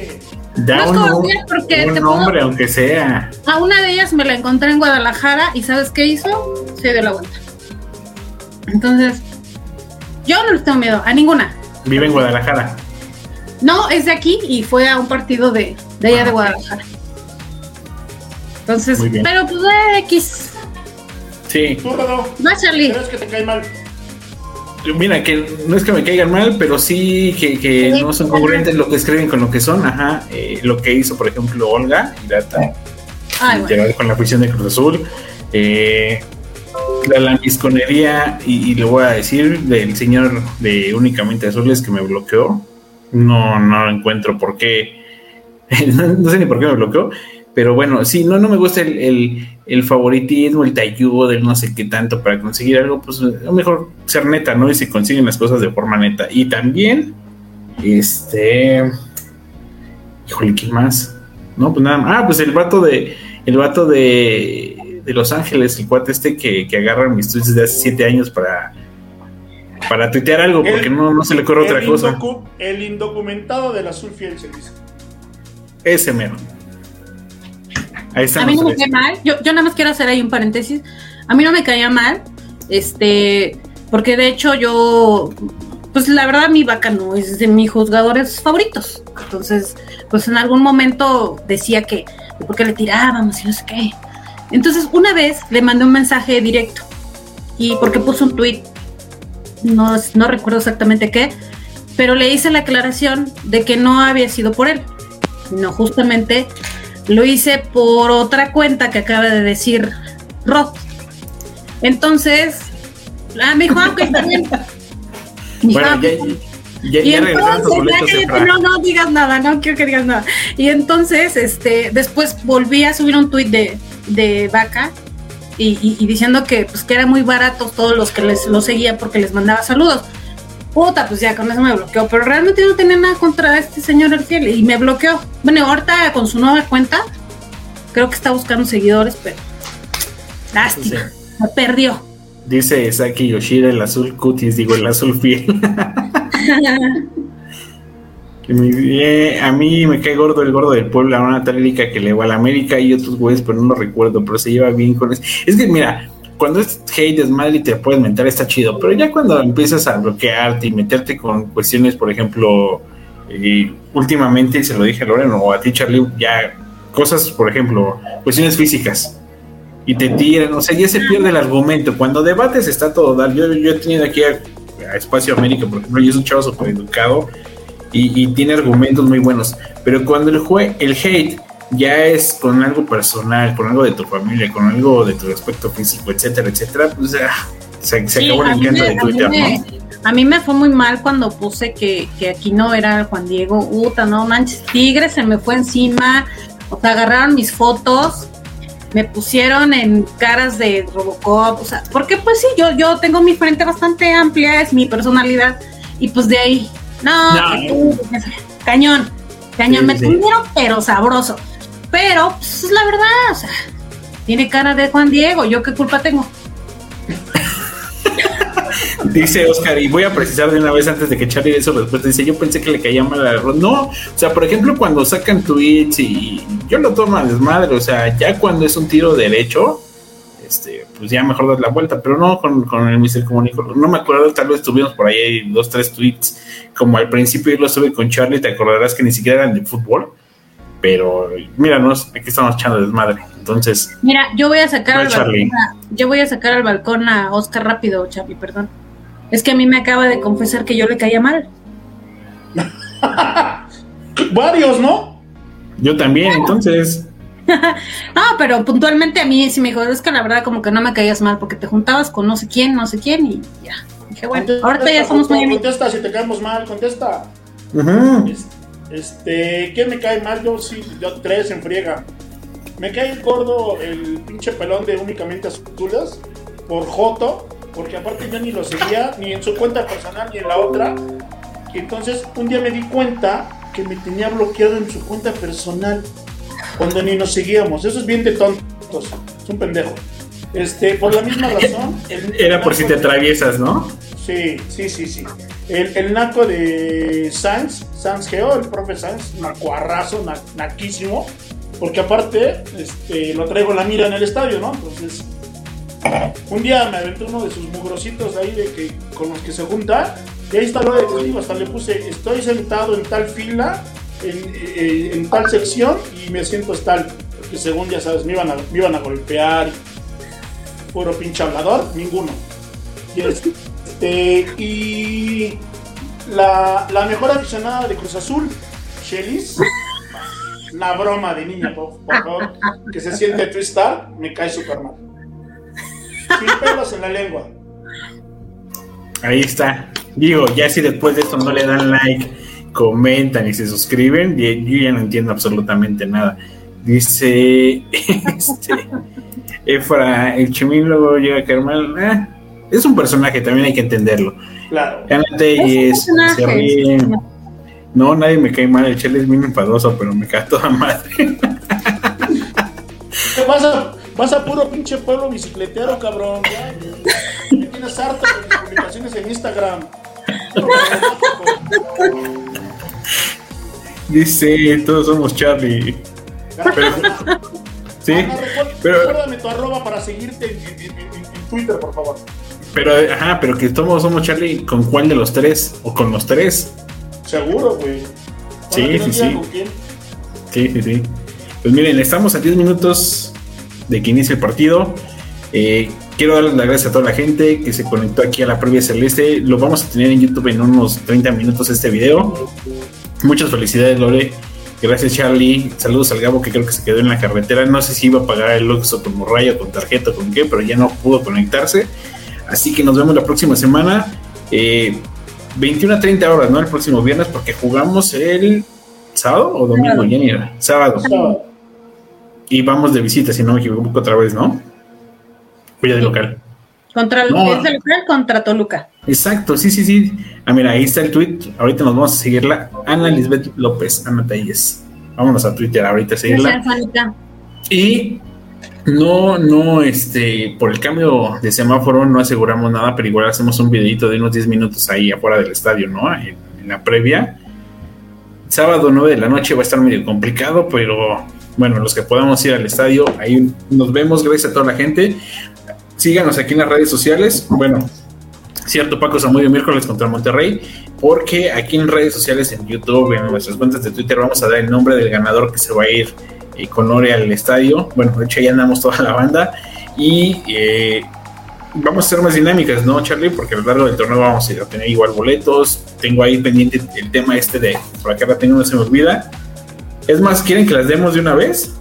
Da no un, porque un nombre, aunque sea.
A una de ellas me la encontré en Guadalajara y ¿sabes qué hizo? Se dio la vuelta. Entonces, yo no les tengo miedo, a ninguna.
Vive en Guadalajara.
No, es de aquí y fue a un partido de, de allá de ah, Guadalajara. Entonces, pero pues de X.
Sí.
Tú, Rodo,
Va, Charlie.
¿Crees que te cae mal?
Mira, que no es que me caigan mal, pero sí que, que no son congruentes lo que escriben con lo que son. Ajá. Eh, lo que hizo, por ejemplo, Olga Data. Con la prisión de Cruz Azul. Eh, la lambisconería, y, y, lo voy a decir, del señor de Únicamente Azules que me bloqueó. No, no encuentro por qué. no sé ni por qué me bloqueó. Pero bueno, sí, no, no me gusta el, el, favoritismo, el talludo del no sé qué tanto para conseguir algo, pues es mejor ser neta, ¿no? Y se consiguen las cosas de forma neta. Y también, este. Híjole, ¿quién más? No, pues nada más. Ah, pues el vato de. El vato de. De Los Ángeles, el cuate este que, que agarra mis tweets de hace siete años para. Para tuitear algo, porque no, no se le ocurre otra cosa.
El indocumentado del azul fiel se dice.
Ese
a mí no me cae mal. Yo, yo nada más quiero hacer ahí un paréntesis. A mí no me caía mal. Este, porque de hecho yo, pues la verdad mi vaca no es de mis juzgadores favoritos. Entonces, pues en algún momento decía que, porque le tirábamos y no sé qué. Entonces, una vez le mandé un mensaje directo. Y porque puso un tweet, no, no recuerdo exactamente qué, pero le hice la aclaración de que no había sido por él, sino justamente lo hice por otra cuenta que acaba de decir Rod. Entonces, ah, me dijo, ah, ok, está bien.
Bueno, ya, ya, y entonces,
no, no digas nada, no quiero que digas nada. Y entonces, este, después volví a subir un tuit de, de Vaca y, y, diciendo que, pues, que era muy barato todos los que les lo seguía porque les mandaba saludos. Puta, pues ya con eso me bloqueó. Pero realmente no tenía nada contra este señor el y me bloqueó. Bueno, ahorita con su nueva cuenta, creo que está buscando seguidores, pero lástima, me perdió.
Dice Saki Yoshida el azul cutis, digo el azul fiel. a mí me cae gordo el gordo del pueblo, una tal que le va a la América y otros güeyes, pero no lo recuerdo, pero se lleva bien con eso. Es que mira, cuando es hate, es mal y te puedes mentar, está chido, pero ya cuando empiezas a bloquearte y meterte con cuestiones, por ejemplo, y últimamente, se lo dije a Loreno o a ti, Charlie, ya cosas, por ejemplo, cuestiones físicas y te tiran, o sea, ya se pierde el argumento. Cuando debates está todo dar. Yo, yo he tenido aquí a, Espacio América, por ejemplo, y es un chavo súper educado y, tiene argumentos muy buenos. Pero cuando el, jue el hate ya es con algo personal, con algo de tu familia, con algo de tu aspecto físico, etcétera, etcétera, pues se, se acabó el encanto de Twitter, ¿no?
A mí me fue muy mal cuando puse que, que aquí no era Juan Diego, Uta, no manches, Tigre se me fue encima, o sea, agarraron mis fotos, me pusieron en caras de Robocop, o sea, porque pues sí, yo, yo tengo mi frente bastante amplia, es mi personalidad, y pues de ahí, no, cañón, cañón, me tuvieron, pero sabroso. Pero, pues es la verdad, o sea, tiene cara de Juan Diego, ¿yo qué culpa tengo?
Dice Oscar, y voy a precisar de una vez antes de que Charlie dé su respuesta, dice, yo pensé que le caía mal a No, o sea, por ejemplo, cuando sacan tweets y yo lo tomo a desmadre, o sea, ya cuando es un tiro derecho, este, pues ya mejor dar la vuelta, pero no con, el Mr. Comunico, no me acuerdo, tal vez tuvimos por ahí dos, tres tweets, como al principio yo lo estuve con Charlie, te acordarás que ni siquiera eran de fútbol, pero míranos, aquí estamos echando desmadre. Entonces,
mira, yo voy a sacar al balcón yo voy a sacar al balcón a Oscar rápido, Charlie, perdón. Es que a mí me acaba de confesar que yo le caía mal.
Varios, ¿no?
Yo también, entonces.
no, pero puntualmente a mí sí me dijo, es que la verdad como que no me caías mal porque te juntabas con no sé quién, no sé quién y ya. Dije, bueno, ahorita ya somos
muy Contesta si te caemos mal, contesta. Este, ¿quién me cae mal? Yo sí, yo tres en friega. Me cae el gordo, el pinche pelón de únicamente azules, por Joto, porque aparte yo ni lo seguía, ni en su cuenta personal ni en la otra. Y entonces un día me di cuenta que me tenía bloqueado en su cuenta personal, cuando ni nos seguíamos. Eso es bien de tontos, es un pendejo. Este, por la misma razón.
Era por si te atraviesas, ¿no?
Sí, sí, sí, sí. El, el naco de Sanz, Sanz Geo, el profe Sanz, nacuarrazo, naquísimo, porque aparte este, lo traigo la mira en el estadio, ¿no? Entonces, un día me aventó uno de sus mugrositos ahí de que, con los que se junta, y ahí está lo de código, hasta le puse, estoy sentado en tal fila, en, eh, en, tal sección, y me siento tal, porque según ya sabes, me iban a, me iban a golpear, puro pinche hablador, ninguno. Y este, este, y la, la, mejor aficionada de Cruz Azul, Chelis, la broma de niña, por, favor, que se siente twistar, me cae super mal. Sin pelos en la lengua.
Ahí está. Digo, ya si después de esto no le dan like, comentan y se suscriben, yo ya no entiendo absolutamente nada. Dice este, Efra, el chimín luego llega a caer mal. Eh, es un personaje, también hay que entenderlo.
Claro.
Es se ríe. No, nadie me cae mal. El Chele es bien enfadoso, pero me cae toda madre.
vas, a, vas a puro pinche pueblo bicicletero, cabrón. Ya, tienes harto de mis publicaciones en Instagram.
Dice, todos somos Charlie. Pero, sí,
pero, recuérdame tu arroba para seguirte en, en Twitter, por favor.
Pero, ajá, pero que todos somos Charlie, ¿con cuál de los tres? ¿O con los tres?
Seguro, güey.
Sí, sí, sí. Sí, sí, sí. Pues miren, estamos a 10 minutos de que inicie el partido. Eh, quiero darles las gracias a toda la gente que se conectó aquí a la previa celeste. Lo vamos a tener en YouTube en unos 30 minutos este video. Muchas felicidades, Lore. Gracias, Charlie. Saludos al Gabo que creo que se quedó en la carretera. No sé si iba a pagar el Luxo con morraya, con tarjeta, con qué, pero ya no pudo conectarse. Así que nos vemos la próxima semana. Eh, 21 a 30 horas, ¿no? El próximo viernes, porque jugamos el sábado o domingo, ya ni era. Sábado. Y vamos de visita, si no me equivoco otra vez, ¿no? Voy a de local.
Contra el es de local contra Toluca.
Exacto, sí, sí, sí. Ah, mira, ahí está el tweet. Ahorita nos vamos a seguirla. Ana Lisbeth López, Ana Telles. Vámonos a Twitter ahorita a seguirla. Y no, no, este, por el cambio de semáforo no aseguramos nada, pero igual hacemos un videito de unos 10 minutos ahí afuera del estadio, ¿no? En, la previa. Sábado 9 de la noche va a estar medio complicado, pero bueno, los que podamos ir al estadio, ahí nos vemos, gracias a toda la gente. Síganos aquí en las redes sociales. Bueno, cierto, Paco Samudio miércoles contra Monterrey, porque aquí en redes sociales, en YouTube, en nuestras cuentas de Twitter, vamos a dar el nombre del ganador que se va a ir y con Ore al estadio. Bueno, de hecho ya andamos toda la banda y eh, vamos a ser más dinámicas, ¿no, Charlie? Porque a lo largo del torneo vamos a ir a tener igual boletos. Tengo ahí pendiente el tema este de, por acá la tengo, no se me olvida. Es más, ¿quieren que las demos de una vez?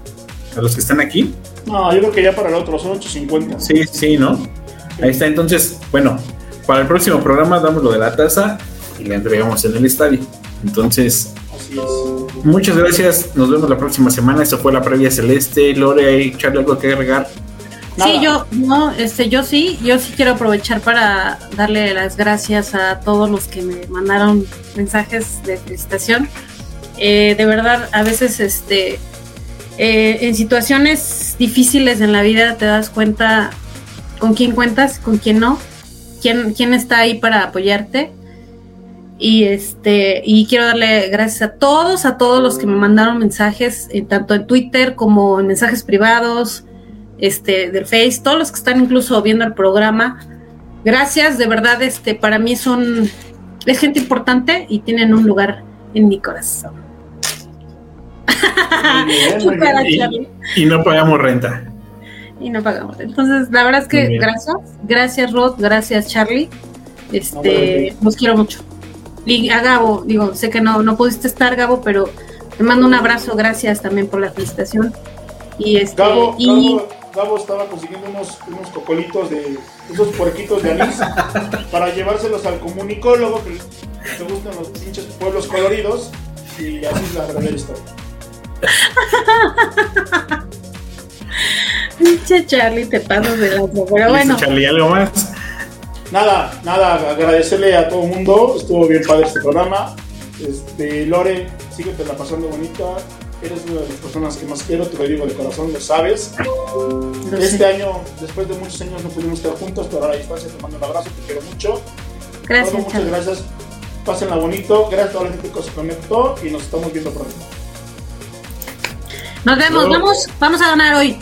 A los que están aquí.
No, yo creo que ya para el otro son 8.50.
Sí, sí, ¿no? Ahí está. Entonces, bueno, para el próximo programa damos lo de la taza y la entregamos en el estadio. Entonces,
Así es.
muchas gracias. Nos vemos la próxima semana. Esto fue la previa celeste. Lore y Charlie, algo que agregar.
Nada.
Sí, yo, no, este, yo sí, yo sí quiero aprovechar para darle las gracias a todos los que me mandaron mensajes de felicitación. Eh, de verdad, a veces, este, eh, en situaciones difíciles en la vida te das cuenta con quién cuentas, con quién no, quién, quién está ahí para apoyarte. Y este, y quiero darle gracias a todos, a todos los que me mandaron mensajes, eh, tanto en Twitter como en mensajes privados, este, del Face, todos los que están incluso viendo el programa. Gracias, de verdad, este, para mí son, es gente importante y tienen un lugar en mi corazón.
Muy bien, muy
Qué cara,
Y,
Charlie.
y no pagamos renta.
Y no pagamos. Entonces, la verdad es que
bien.
gracias, gracias Rod, gracias Charlie. Este,
No,
los quiero mucho. Y a Gabo, digo, sé que no, no pudiste estar, Gabo, pero te mando un abrazo, gracias también por la felicitación. Y este,
Gabo,
y
Gabo, Gabo estaba consiguiendo unos, unos cocolitos de esos puerquitos de anís para llevárselos al comunicólogo que le gustan los pinches pueblos coloridos y así es la verdadera historia.
pinche Charlie, te pasas de lanza. Pero bueno,
Charlie, ¿algo más?
Nada, nada, agradecerle a todo el mundo, estuvo bien padre este programa. Este, Lore, síguete la pasando bonita. Eres una de las personas que más quiero, te lo digo de corazón, lo sabes. Este
sé.
año, después de muchos años, no pudimos estar juntos, pero ahora a distancia te mando un abrazo, te quiero mucho.
gracias,
Gordo, muchas gracias. Pásenla bonito. Gracias a toda la gente que se conectó y nos estamos viendo pronto.
Nos vemos, vamos, vamos a donar hoy.